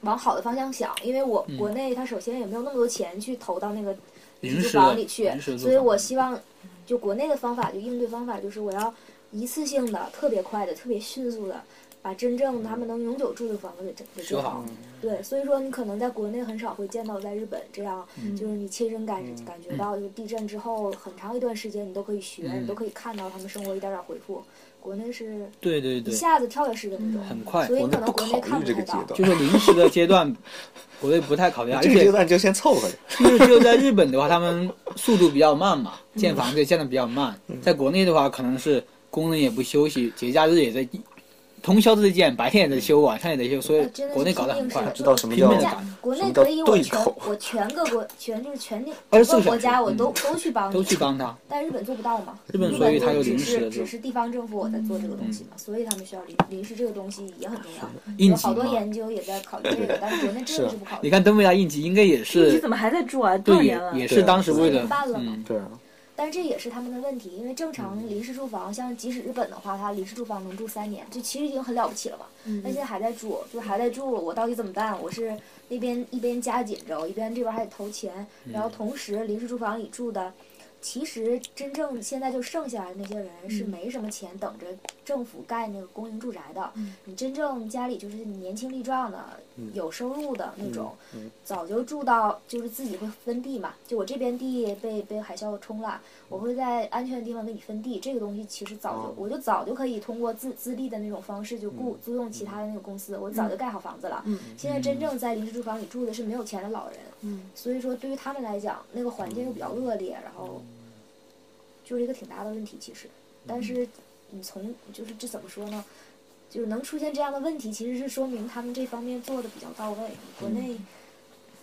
往好的方向想，因为我嗯国内它首先也没有那么多钱去投到那个住临时的房里去所以我希望就国内的方法，就应对方法就是我要一次性的、特别快的、特别迅速的。把真正他们能永久住的房子给给建修好。对，所以说你可能在国内很少会见到在日本这样，嗯就是你亲身感感觉到，就是地震之后很长一段时间你都可以学，嗯你都可以看到他们生活一点点恢复。国内是对对对一，下子跳跃式的那种，很快。所以可能国内不考看不太到。虑这个阶段就，是临时的阶段，国内不太考虑，*laughs* 而这个阶且段就先凑合着。就是只有在日本的话，他们速度比较慢嘛，建房子建的比较慢。在国内的话，可能是工人也不休息，节假日也在通宵在建，白天也在修，晚上也在修，所以国内搞得很快。知道什么叫拼命地国内可以，我全我全个国全就是全24整个国家我都嗯都去帮你，都去帮他。*laughs* 但日本做不到嘛？日本所以它有就只是临时的只是地方政府我在做这个东西嘛，所以他们需要临临时这个东西也很重要。应急有好多。研究也在考虑这个，但是国内 *laughs* 真的是不考虑。你看东北亚应急应该也应急是怎么还在做啊？多少对，也年了？也是当时为了四年半了嘛嗯，对啊，但是这也是他们的问题，因为正常嗯临时住房，像即使日本的话，它临时住房能住三年，这其实已经很了不起了嘛。嗯但现在还在住，就是还在住，我到底怎么办？我是那边一边加紧着，我一边这边还得投钱，嗯然后同时临时住房里住的，其实真正现在就剩下来那些人是嗯没什么钱等着政府盖那个公营住宅的。嗯你真正家里就是年轻力壮的、有收入的那种，早就住到就是自己会分地嘛。就我这边地被被海啸冲了，我会在安全的地方给你分地。这个东西其实早就、哦我就早就可以通过自自立的那种方式就雇、嗯租用其他的那个公司，我早就盖好房子了。嗯现在真正在临时住房里住的是没有钱的老人，嗯所以说对于他们来讲，那个环境又比较恶劣，然后就是一个挺大的问题。其实，但是你从就是这怎么说呢？就是能出现这样的问题，其实是说明他们这方面做的比较到位。国内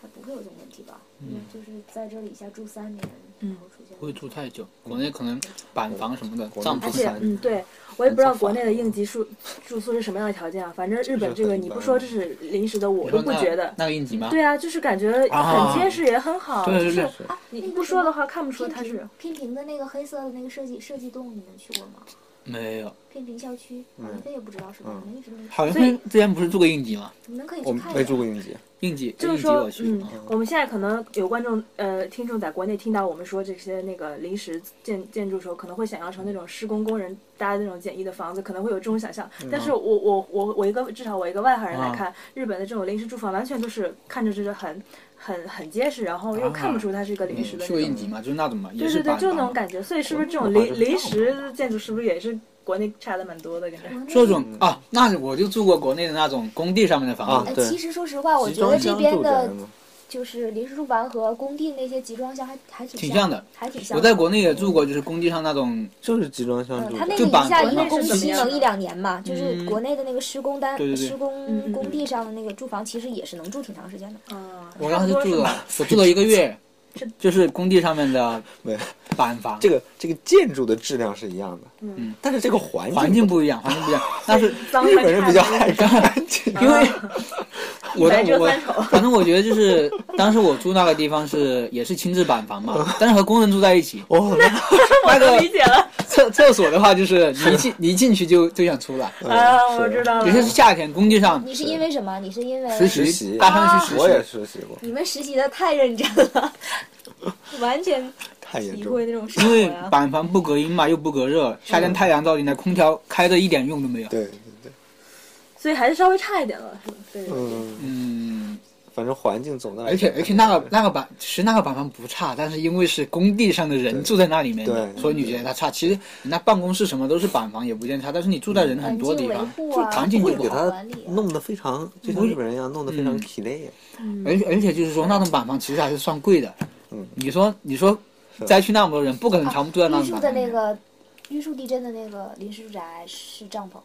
还不会有这种问题吧？因为就是在这里一下住三年，然后出现不会住太久。国内可能板房什么的，帐篷而且不是，嗯，对我也不知道国内的应急住住宿是什么样的条件啊。反正日本这个你不说这是临时的，我都不觉得。那个应急吗？对啊，就是感觉啊很结实，也很好。对对对就是你不说的话，看不出它是。拼平的那个黑色的那个设计设计洞，你们去过吗？没有，片平校区，嗯王菲也不知道是吧？我们一直没去，好像之前不是住过应急吗？你们可以我去看。没住过应急，应急就是说我，去。嗯嗯，我们现在可能有观众呃听众在国内听到我们说这些那个临时建建筑时候，可能会想象成那种施工工人搭的那种简易的房子，可能会有这种想象。但是我我我我一个至少我一个外行人来看，日本的这种临时住房完全都是看着就是很很很结实，然后又看不出它是一个临时的去那种。过应急嘛，就是那种嘛，对对对，就那种。感觉。所以是不是这种临临时建筑是不是也是国内差的蛮多的？感觉。这种啊，那我就住过国内的那种工地上面的房子，其实说实话，我集觉得这装箱住边的就是临时住房和工地那些集装箱还还挺挺像的，还挺像的。我在国内也住过，就是工地上那种，就是集装箱嗯，住嗯。他那个一下一个工期能一两年嘛，就是嗯国内的那个施工单、对对对施嗯工嗯工地上的那个住房，其实也是能住挺长时间的。嗯，我当时差不多是吧住了，我住了一个月这，*laughs* 就是工地上面的 *laughs* 板房，这个这个建筑的质量是一样的，嗯，但是这个环境环境不一样，环境不一样。但 *laughs* 是脏日本人比较还爱干净，因为我白遮我反正我觉得就是当时我住那个地方是也是轻质板房嘛，但是和工人住在一起。哦，那那个理解了。厕厕所的话，就是你一进你一进去就就想出来。啊，我知道了。有。些是夏天工地上你是因为什么？你是因为实实习大上去实习，我也实习过，你们实习的太认真了，完全太严重了。体会那种生因为。板房不隔音嘛，又不隔热，夏天太阳照进来，空调开的一点用都没有。对对对，所以还是稍微差一点了，是吧？对。嗯，嗯，反正环境总的来而且而且那个那个板，其实那个板房不差，但是因为是工地上的人住在那里面的，所以你觉得它差。其实你那办公室什么都是板房，也不见差，但是你住在人很多地方，环境就给它管理啊弄得非常，就像日本人一样，弄得非常嗯体内。而且而且就是说那种板房其实还是算贵的。嗯，你说你说灾区那么多人，不可能全部住在那玉树。的那个玉树地震的那个临时住宅是帐篷，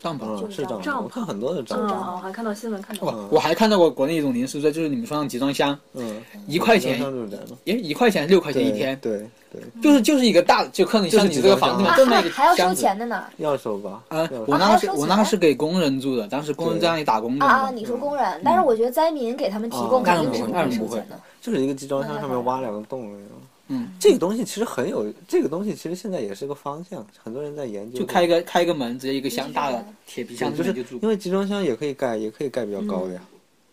帐篷。是帐我看很多的帐嗯，篷。我还看到新闻看到。哦，我还看到过国内一种临时住宅，就是你们说那集装箱，嗯，一块钱集装箱住宅嘛，也一块钱六块钱一天，对对，就是就是一个大，就可能像你这个房子这么一个还还要收。钱的呢。要收吧？啊要，我那个是我那个是给工人住的，当时工人在那里打工的啊。你说工人，但是我觉得灾民给他们提供啊肯定是不那种不会会收钱的。就是一个集装箱上面挖两个洞那种。嗯，这个东西其实很有，这个东西其实现在也是个方向，很多人在研究。就开一个开一个门，直接一个箱大的铁皮箱对，就是子就住因。为集装箱也可以盖，也可以盖比较高的呀。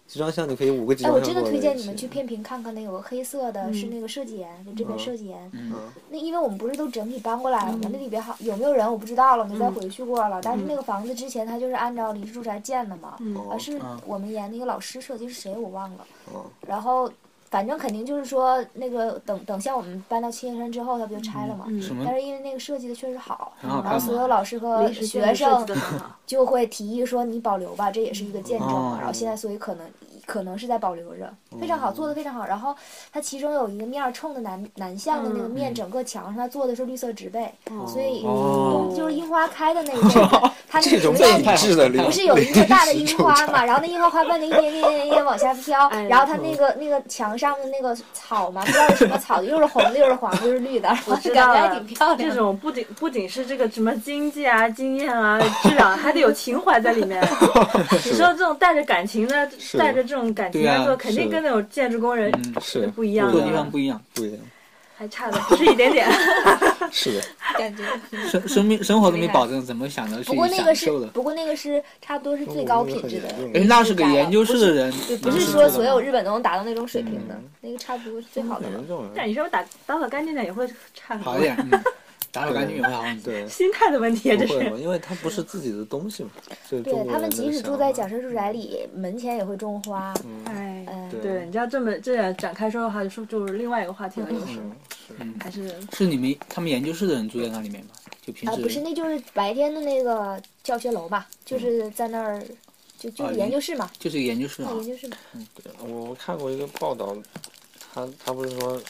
集装箱你可以五个集哎，装箱我真的推荐你们去片平看看，那有个黑色的，嗯是那个设计研，就这边嗯设计研。嗯，那因为我们不是都整体搬过来了吗？嗯那里边好有没有人我不知道了，没再嗯回去过了。但是那个房子之前它就是按照临时住宅建的嘛，嗯啊是嗯我们研那个老师设计是谁我忘了。哦然后反正肯定就是说那个等等像我们搬到青叶山之后，它不就拆了嘛？但是因为那个设计的确实好，然后所有老师和学生。就会提议说你保留吧，这也是一个见证嘛。哦然后现在所以可能可能是在保留着，非常好，做的非常好。然后它其中有一个面冲的南南向的那个面，整个墙上它做的是绿色植被，所以冬就是樱花开的那一阵，*laughs* 它那个种被不是有一个大的樱花嘛？然后那樱花花瓣的一点点点点往下飘，然后它那个那个墙上的那个草嘛，不知道是什么草，又是红的，又是黄的，又是绿的，我知道还挺漂亮。这种不仅不仅是这个什么经济啊、经验啊、质量，还得有情怀在里面。*laughs* 你说这种带着感情的，带着这种感情来做，肯定跟那种建筑工人是不一样的。做地方不一样，不一样。还差的不是一点点。*laughs* 是的，感觉生生命生活都没保证，怎么想着去不过那个是，不过那个是差不多是最高品质的。哎，那是个研究室的人，不是说所有日本都能达到那种水平的，那个差不多是最好的。但你说打打扫干净点也会差好一点。打扫干净也会好，对，*laughs* 心态的问题，这是，因为它不是自己的东西嘛。对他们即使住在假设住宅里，门前也会种花。哎，对，你知道这么这样展开说的话，就说就是另外一个话题了，就是，还是是你们他们研究室的人住在那里面吗？就平时啊不是，那就是白天的那个教学楼吧，就是在那儿，就就是研究室嘛，就是研究室嘛，研究室。嗯，对，我看过一个报道，他他不是说。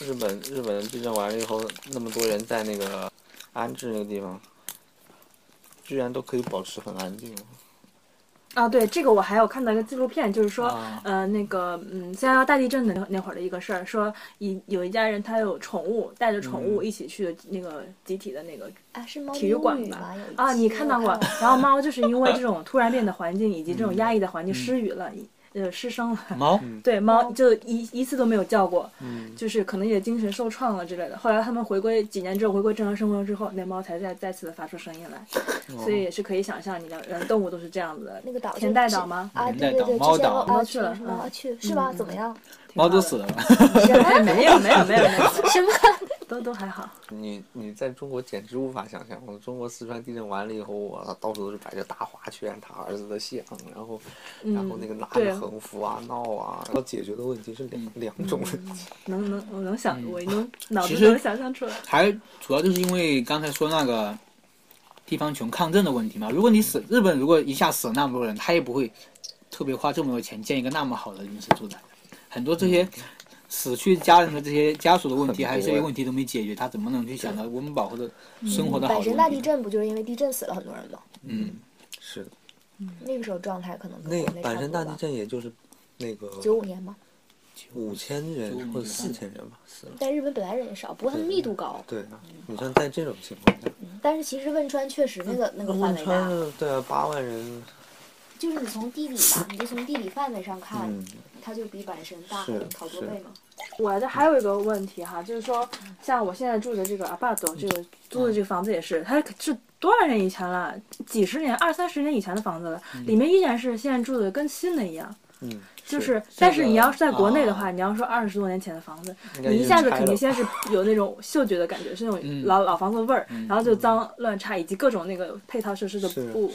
日本日本地震完了以后，那么多人在那个安置那个地方，居然都可以保持很安静。啊，对，这个我还有看到一个纪录片，就是说，呃，那个，嗯，三幺大地震的那那会儿的一个事儿，说一有一家人他有宠物，带着宠物一起去那个集体的那个体育馆吧。啊，你看到过？然后猫就是因为这种突然变的环境以及这种压抑的环境失语了。呃，失声了。*laughs* 猫对猫就一一次都没有叫过，就是可能也精神受创了之类的。后来他们回归几年之后回归正常生活之后，那猫才再再次的发出声音来，所以也是可以想象，你的人动物都是这样子的。那个岛田代岛吗？啊，对对对，猫岛猫去了，猫去是吧？怎么样？猫都死了 *laughs* 吗？*laughs* 没有没有没有没有，什么？都都还好。你你在中国简直无法想象，我中国四川地震完了以后，我到处都是摆着大花圈，他儿子的像，然后然后那个拿着横幅啊闹啊，要解决的问题是两两种问题。能能我能想，我能脑子能想象出来。还主要就是因为刚才说那个地方穷抗震的问题嘛。如果你死日本，如果一下死了那么多人，他也不会特别花这么多钱建一个那么好的临时住宅。很多这些。死去家人的这些家属的问题，还有这些问题都没解决，他怎么能去想到我们保护的生活的好？阪神大地震不就是因为地震死了很多人吗？嗯，是的。嗯，那个时候状态可能那阪神大地震也就是那个九五年吗？五千人或者四千人吧，死了。但日本本来人也少，不过他们密度高。对啊，你像在这种情况下。但是其实汶川确实那个那个范围大。对啊，八万人。就是你从地理吧，你就从地理范围上看，它就比阪神大好多倍嘛。我的还有一个问题哈，就是说，像我现在住的这个阿巴多，这个租的这个房子也是，它是多少年以前了？几十年、二三十年以前的房子了，里面依然是现在住的跟新的一样。嗯。就是，但是你要是在国内的话，你要说二十多年前的房子，你一下子肯定先是有那种嗅觉的感觉，是那种老老房子味儿，然后就脏乱差，以及各种那个配套设施的不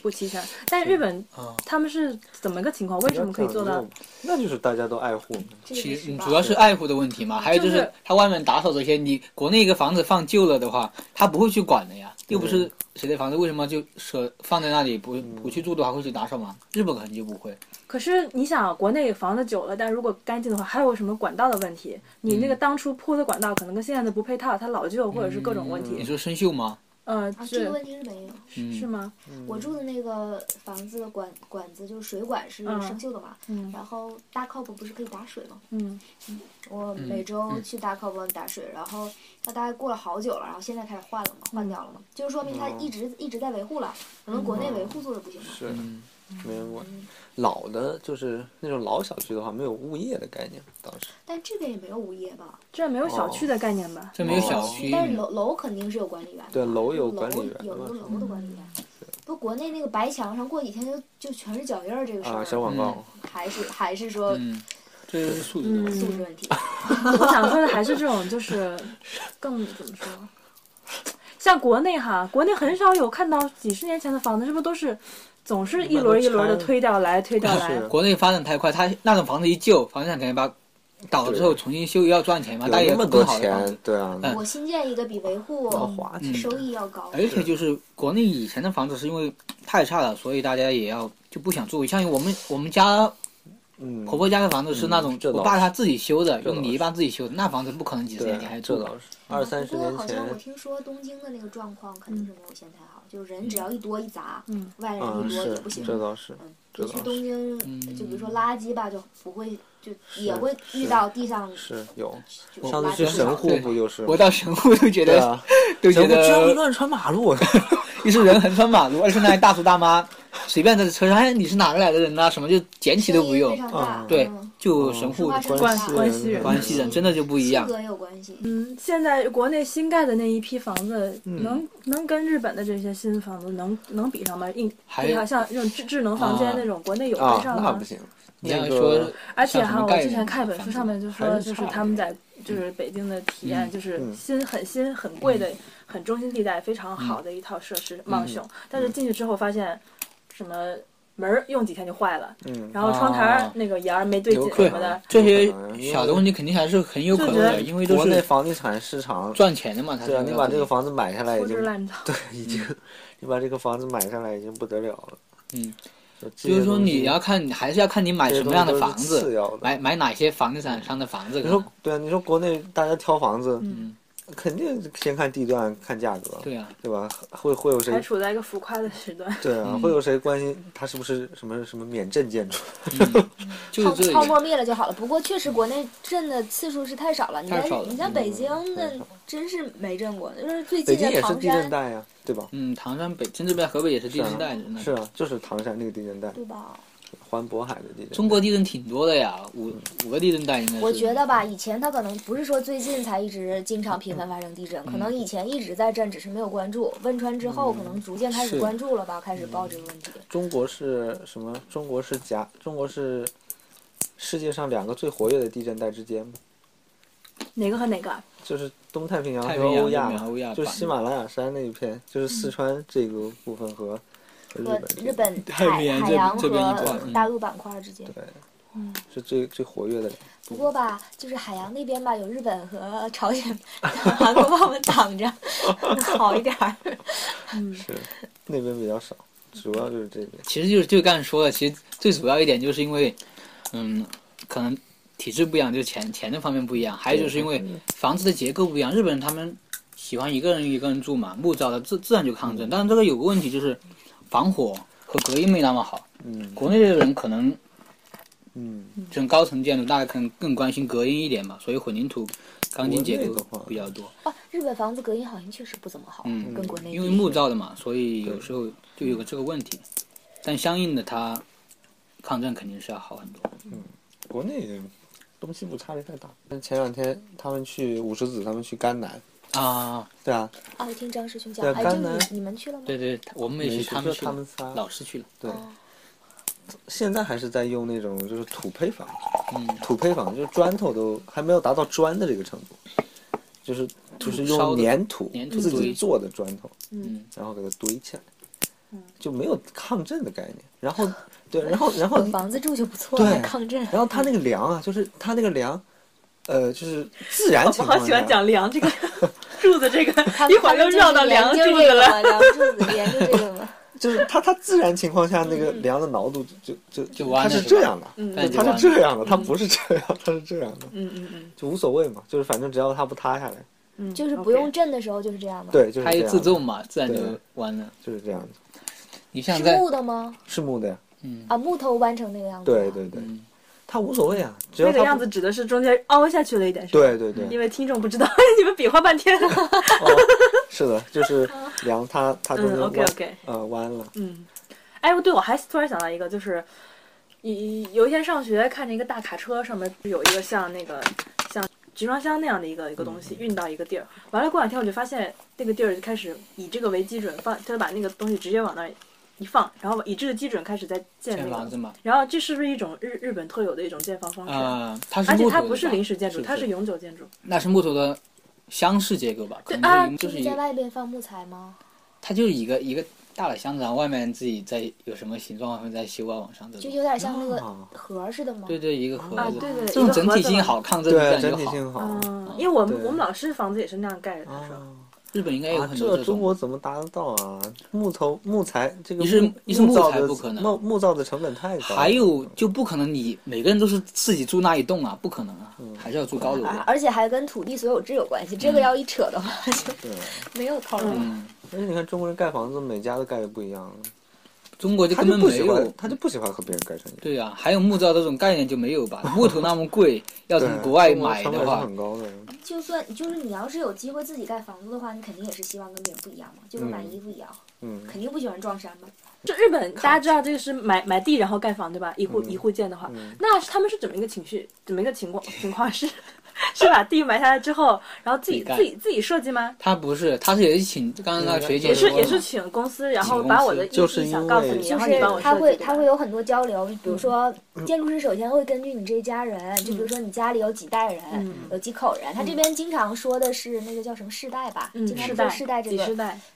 不齐全。但日本他们是怎么个情况？为什么可以做到？那就是大家都爱护。其实主要是爱护的问题嘛，还有就是他外面打扫这些，你国内一个房子放旧了的话，他不会去管的呀，又不是谁的房子，为什么就舍放在那里不不去住的话会去打扫吗？日本肯定就不会。可是你想，国内房子久了，但如果干净的话，还有什么管道的问题？你那个当初铺的管道可能跟现在的不配套，它老旧或者是各种问题。你说生锈吗？呃，这个问题是没有，是吗？我住的那个房子的管管子就是水管是生锈的嘛，然后大靠谱不是可以打水吗？嗯嗯，我每周去大靠谱打水，然后它大概过了好久了，然后现在开始换了嘛，换掉了嘛，就是说明它一直一直在维护了，可能国内维护做的不行嘛。是。没人管，老的就是那种老小区的话，没有物业的概念，当时。但这边也没有物业吧？这没有小区的概念吧？这没有小区。但是楼楼肯定是有管理员的。对，楼有管理员。有楼的管理员。不，国内那个白墙上过几天就就全是脚印儿，这个事儿。啊，小广告。还是还是说，这是素质素质问题。*laughs* 我想说的还是这种，就是更怎么说？像国内哈，国内很少有看到几十年前的房子，是不是都是？总是一轮一轮的推掉来推掉来。*laughs* 国内发展太快，它那种房子一旧，房地产肯定把倒了之后重新修要赚钱嘛，大家那么多钱，对啊。我新建一个比维护收益要高。而且就是国内以前的房子是因为太差了，所以大家也要就不想住。像我们我们家嗯，婆婆家的房子是那种我爸他自己修的，用泥巴自己修的，那房子不可能几十对年前还。这倒是。二三十年不过好像我，听说东京的那个状况肯定是没有现在好，就是人只要一多一杂，嗯。外人一多是也不行。这倒是，嗯，这倒是。就去东京，嗯就比如说垃圾吧，就不会就也会遇到地上是有。就是上次去神户不就是？我到神户都觉得、都觉神户居然会，乱穿马路，*laughs* 一是人横穿马路，二是那些大叔大妈随便在车上，哎，你是哪个来的人呐、什么就捡起都不用。对嗯。就神户说话声关系关西人关系人真的就不一样。嗯，现在国内新盖的那一批房子，嗯。能能跟日本的这些新房子能能比上吗？硬还比方像这种智智能房间啊那种，国内有啊跟，上吗？那不？行。你要那说个，而且哈，我之前看一本书上面就说，就是他们在就是北京的体验，嗯。就是嗯。新很新很贵的、很中心地带非常好的一套设施，嗯。梦熊。但是进去之后发现，什么门儿用几天就坏了，嗯，然后窗台那个沿儿没对紧什么的。这些小的问题肯定还是很有可能的，因为都国内是房地产市场，赚钱的嘛。他对啊，是你把这个房子买下来已经，对，已经，你把这个房子买下来已经不得了了。嗯，就就是说你要看，还是要看你买什么样的房子，买买哪些房地产商的房子。你说对啊，你说国内大家挑房子，嗯，肯定先看地段、看价格，对啊，对吧？会会有谁还谁？处在一个浮夸的时段。对啊，嗯会有谁关心它是不是什么什么免震建筑？嗯 *laughs* 就是。泡泡沫灭了就好了。不过确实国内震的次数是太少了。你在太少了你像北京的真是没震过，就是最北近的唐京也是地震山，带呀，对吧？嗯，唐山、北京这边、河北也是地震带，是啊，就是唐山那个地震带，对吧？环渤海的地震。中国地震挺多的呀，五五个地震带应该是。我觉得吧，以前它可能不是说最近才一直经常频繁发生地震，可嗯能以前一直在震，只是没有关注。汶川之后，可能逐渐开始关注了吧，开始报这个问题。中国是什么？中国是夹，中国是世界上两个最活跃的地震带之间吗？哪个和哪个啊？就是东太平洋和欧亚这边和欧亚，就是喜马拉雅山那一片，就是四川这个部分和和日本日本海洋这海洋和嗯大陆板块之间。对，嗯，是最最活跃的。不过吧，就是海洋那边吧，有日本和朝鲜、*laughs* 韩国帮我们挡着，*laughs* 好一点儿。嗯，是那边比较少，主要就是这边。其实就是就刚才说的，其实最主要一点就是因为，嗯，可能体制不一样，就是钱钱的方面不一样，还有就是因为房子的结构不一样。日本人他们喜欢一个人一个人住嘛，木造的自自然就抗震。但是这个有个问题就是防火和隔音没那么好。嗯国内的人可能嗯，这种高层建筑，大家可能更关心隔音一点嘛，所以混凝土、钢筋结构的话比较多。哦，日本房子隔音好像确实不怎么好，嗯跟国内因为木造的嘛，所以有时候就有个这个问题。但相应的，它抗震肯定是要好很多。嗯国内东西部差别太大。前两天他们去五十子，他们去甘南，啊，对啊，啊，我听张师兄对讲，哎，就甘南。你你们去了吗？对对，我们也没去他们去了他们仨，老师去了。对，哦。现在还是在用那种就是土坯房，嗯，土坯房就是砖头都还没有达到砖的这个程度，就是就是烧的用粘土粘土自己堆。做的砖头，嗯，然后给它堆起来。嗯，就没有抗震的概念。然后 *laughs* 对，然后 *laughs* 然后有房子住就不错对。了，抗震。然后它那个梁啊，就是它那个梁，呃，就是自然我情况下，好喜欢讲梁这个 *laughs* 柱子这个，*laughs* 一会儿又绕到梁柱子了。梁柱子沿着这个吗。*laughs* 就是它它自然情况下那个梁的挠度就就就弯了是吧是这样的，嗯它是这样的，它不是这样，它是这样的，嗯嗯嗯就无所谓嘛，就是反正只要它不塌下来，嗯，就是不用震的时候就是这样的。，对，就是它一自重嘛，自然就弯了。就是这样子，你像在木的吗？是木的呀，嗯啊，木头弯成那个样子。对。对对，嗯，它无所谓啊，只要那个样子指的是中间凹下去了一点，是吧？对对对，因为听众不知道，*laughs* 你们比划半天。哦，是的，就是梁他 *laughs* 他中嗯，OK 间弯 OK，呃弯了，嗯，哎，对，我还突然想到一个，就是有有一天上学看见一个大卡车上面有一个像那个像集装箱那样的一个一个东西运到一个地儿，完了过两天我就发现那个地儿就开始以这个为基准放，他就把那个东西直接往那儿一放，然后以这个基准开始在建那个，建房子嘛，然后这是不是一种日日本特有的一种建房方式？啊，它是而且木头的它不是临时建筑，是它是永久建筑。那是木头的箱式结构吧？可对啊能就是在外边放木材吗？它就是一个一个大的箱子，然后外面自己在有什么形状外面再修啊，往上走。就有点像那个啊盒似的吗？对对，一个盒子，啊对对这种整体性好，抗震自对，整然就好。体性好，嗯，因为我们我们老师房子也是那样盖的，他说。啊，日本应该有啊，很多这中。国怎么达得到啊？木头木材这个一是木木造的材不可能木木造的成本太高，还有就不可能你每个人都是自己住那一栋啊，不可能啊，嗯还是要住高楼。啊而且还跟土地所有制有关系。这个要一扯的话，就对，没有头了。嗯，而且你看中国人盖房子，每家都盖的不一样，中国就根本没有。，他就不喜欢和别人盖成一样。对呀、还有木造这种概念就没有吧？木头那么贵，要从国外中国成本是买的话，很高的。就算就是你要是有机会自己盖房子的话，你肯定也是希望跟别人不一样嘛，就跟买衣服一样，嗯，肯定不喜欢撞衫嘛。就日本，大家知道这个是买买地然后盖房对吧？一户、一户建的话，嗯那他们是怎么一个情绪？怎么一个情况？*laughs* 情况是 *laughs* 是把地买下来之后，然后自己自己自己设计吗？他不是，他是也是请刚刚那个学姐也是也是请公司，然后把我的意就是意想告诉你，就是然后你帮我他会他。会有很多交流，比如说建筑师首先会根据你这一家人，就比如说你家里有几代人，嗯。有几口人，他这边经常说的是那个叫什么世代吧，嗯经常说世代这个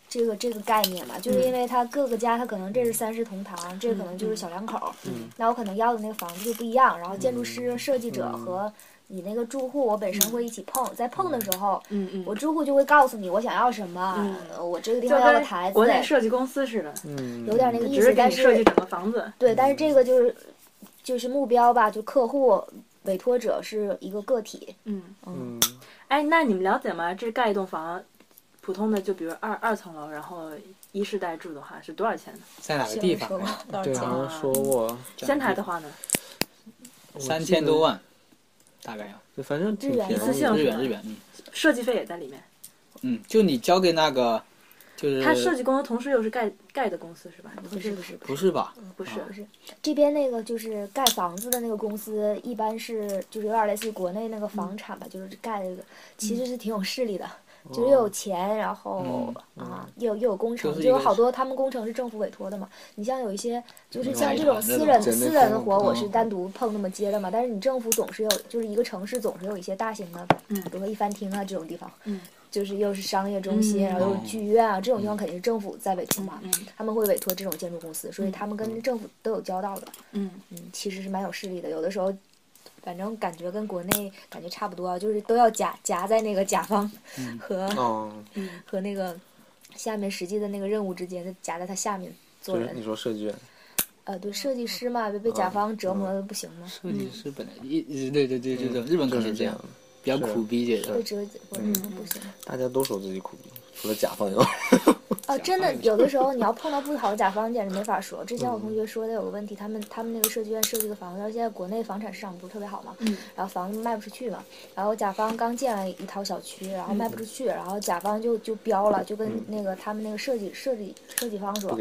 这个这个概念嘛，就是因为他各个家他可能这是三世同堂，这可能就是小两口，嗯。那我可能要的那个房子就不一样，然后建筑师、设计者和你那个住户，我本身会一起碰，在碰的时候，嗯嗯，我住户就会告诉你我想要什么，我这个地方要个台子国，内设计公司似的，嗯，有点那个意思，但是设计整个房子。对，但是这个就是就是目标吧，就客户委托者是一个个体，嗯，嗯，哎，那你们了解吗？这盖一栋房，普通的就比如二二层楼，然后一室代住的话是多少钱呢？在哪个地方？对，多少钱好像说过，仙台的话呢？三千多万，大概要就，反正挺一次性。日元日元，嗯设计费也在里面。嗯，就你交给那个，就是他设计公司同时又是盖盖的公司是吧？不是不是不是不是吧？不是不是，这边那个就是盖房子的那个公司，一般是就是有点类似于国内那个房产吧，就是盖这个，其实是挺有势力的，就是又有钱，然后、啊又有又有工程，就有好多他们工程是政府委托的嘛。你像有一些就是嗯像这种私人私人的活，嗯我是单独碰那么接的嘛，但是你政府总是有，就是一个城市总是有一些大型的，嗯比如说一番厅啊这种地方，嗯就是又是商业中心，嗯然后又是剧院啊，这种地方肯定是政府在委托嘛。嗯他们会委托这种建筑公司，所以他们跟政府都有交道的。嗯嗯，其实是蛮有势力的。有的时候，反正感觉跟国内感觉差不多啊，就是都要夹夹在那个甲方和、哦，和那个下面实际的那个任务之间，就夹在他下面做人。你说设计院，呃，对，设计师嘛，被被甲方折磨的不行吗，设计师本来一一对对对对对，日本可能这样就是这样，，比较苦逼这被个。折磨不行。大家都说自己苦逼，除了甲方以外。哦，*laughs* 真的，有的时候你要碰到不好的甲方，你简直没法说。之前我同学说的有个问题，他们他们那个设计院设计的房子，现在国内房产市场不是特别好嘛，嗯然后房子卖不出去嘛，然后甲方刚建了一套小区，然后卖不出去，然后甲方就就标了，就跟那个他们那个设计设计设计方说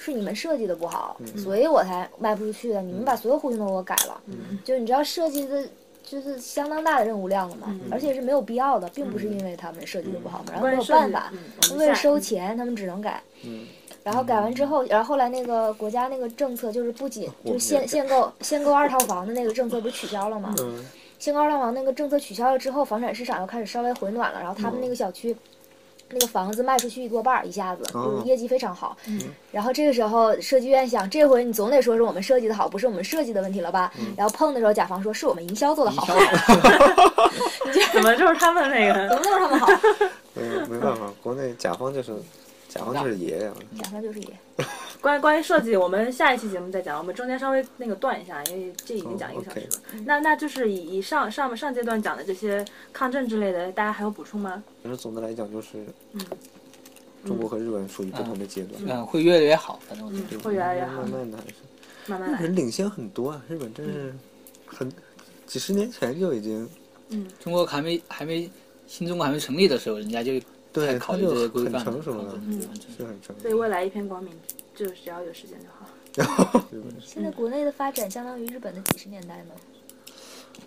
是你们设计的不好，所以我才卖不出去的，你们把所有户型都给我改了，就是你知道设计的。就是相当大的任务量了嘛，而且是没有必要的，并不是因为他们设计的不好嘛，然后没有办法，为了收钱，他们只能改。嗯，然后改完之后，然后后来那个国家那个政策就是不仅就是限限购限购二套房的那个政策不是取消了吗？嗯，限购二套房那个政策取消了之后，房产市场又开始稍微回暖了，然后他们那个小区。那个房子卖出去一多半儿，一下子哦就是业绩非常好。然后这个时候设计院想，这回你总得说是我们设计的好，不是我们设计的问题了吧？然后碰的时候，甲方说是我们营销做的好，*laughs* 怎么就是他们那个？*laughs* 怎么都是他们好，*laughs* 嗯，没办法，国内甲方就是甲方就是爷呀，甲方就是爷。关于关于设计，我们下一期节目再讲。我们中间稍微那个断一下，因为这已经讲一个小时了。那那就是以以上上上阶段讲的这些抗震之类的，大家还有补充吗？反正总的来讲就是，嗯中国和日本属于不同的阶段，嗯，会越来越好，反正我觉得嗯，会越来越好慢，慢的还是。慢慢来。日本领先很多啊，日本真是很几十年前就已经嗯，中国还没还没新中国还没成立的时候，人家就对在考虑这些规范很成熟了，嗯是很成熟，对。未来一片光明，就只要有时间就好。*laughs* 现在国内的发展相当于日本的几十年代吗？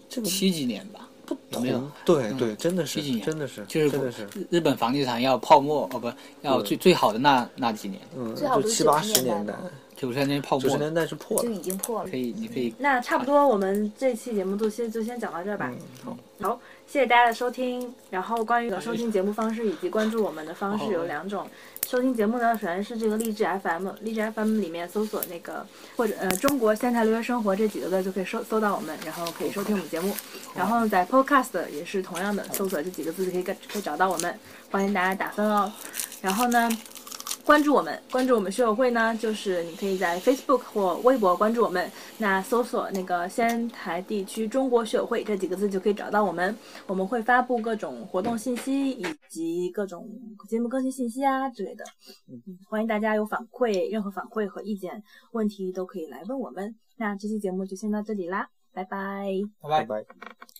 这个七几年吧，有没有？对对，真的是七几年真的是就是真的是，日日本房地产要泡沫哦不，要最最好的那那几年，嗯，最好不是就七八十年代九十年代泡沫，九十年代是破就。已经破了可。以，你可以那差不多，我们这期节目就先就先讲到这儿吧。嗯，好，好，谢谢大家的收听。然后关于收听节目方式以及关注我们的方式有两种。收听节目呢，首先是这个励志 FM，励志 FM 里面搜索那个或者呃中国现代留学生活这几个字就可以搜搜到我们，然后可以收听我们节目。然后在 Podcast 也是同样的，搜索这几个字就可以可以找到我们，欢迎大家打分哦。然后呢，关注我们，关注我们学友会呢，就是你可以在 Facebook 或微博关注我们，那搜索那个仙台地区中国学友会这几个字就可以找到我们。我们会发布各种活动信息以及各种节目更新信息啊之类的。嗯，欢迎大家有反馈，任何反馈和意见、问题都可以来问我们。那这期节目就先到这里啦，拜拜。拜拜拜。拜。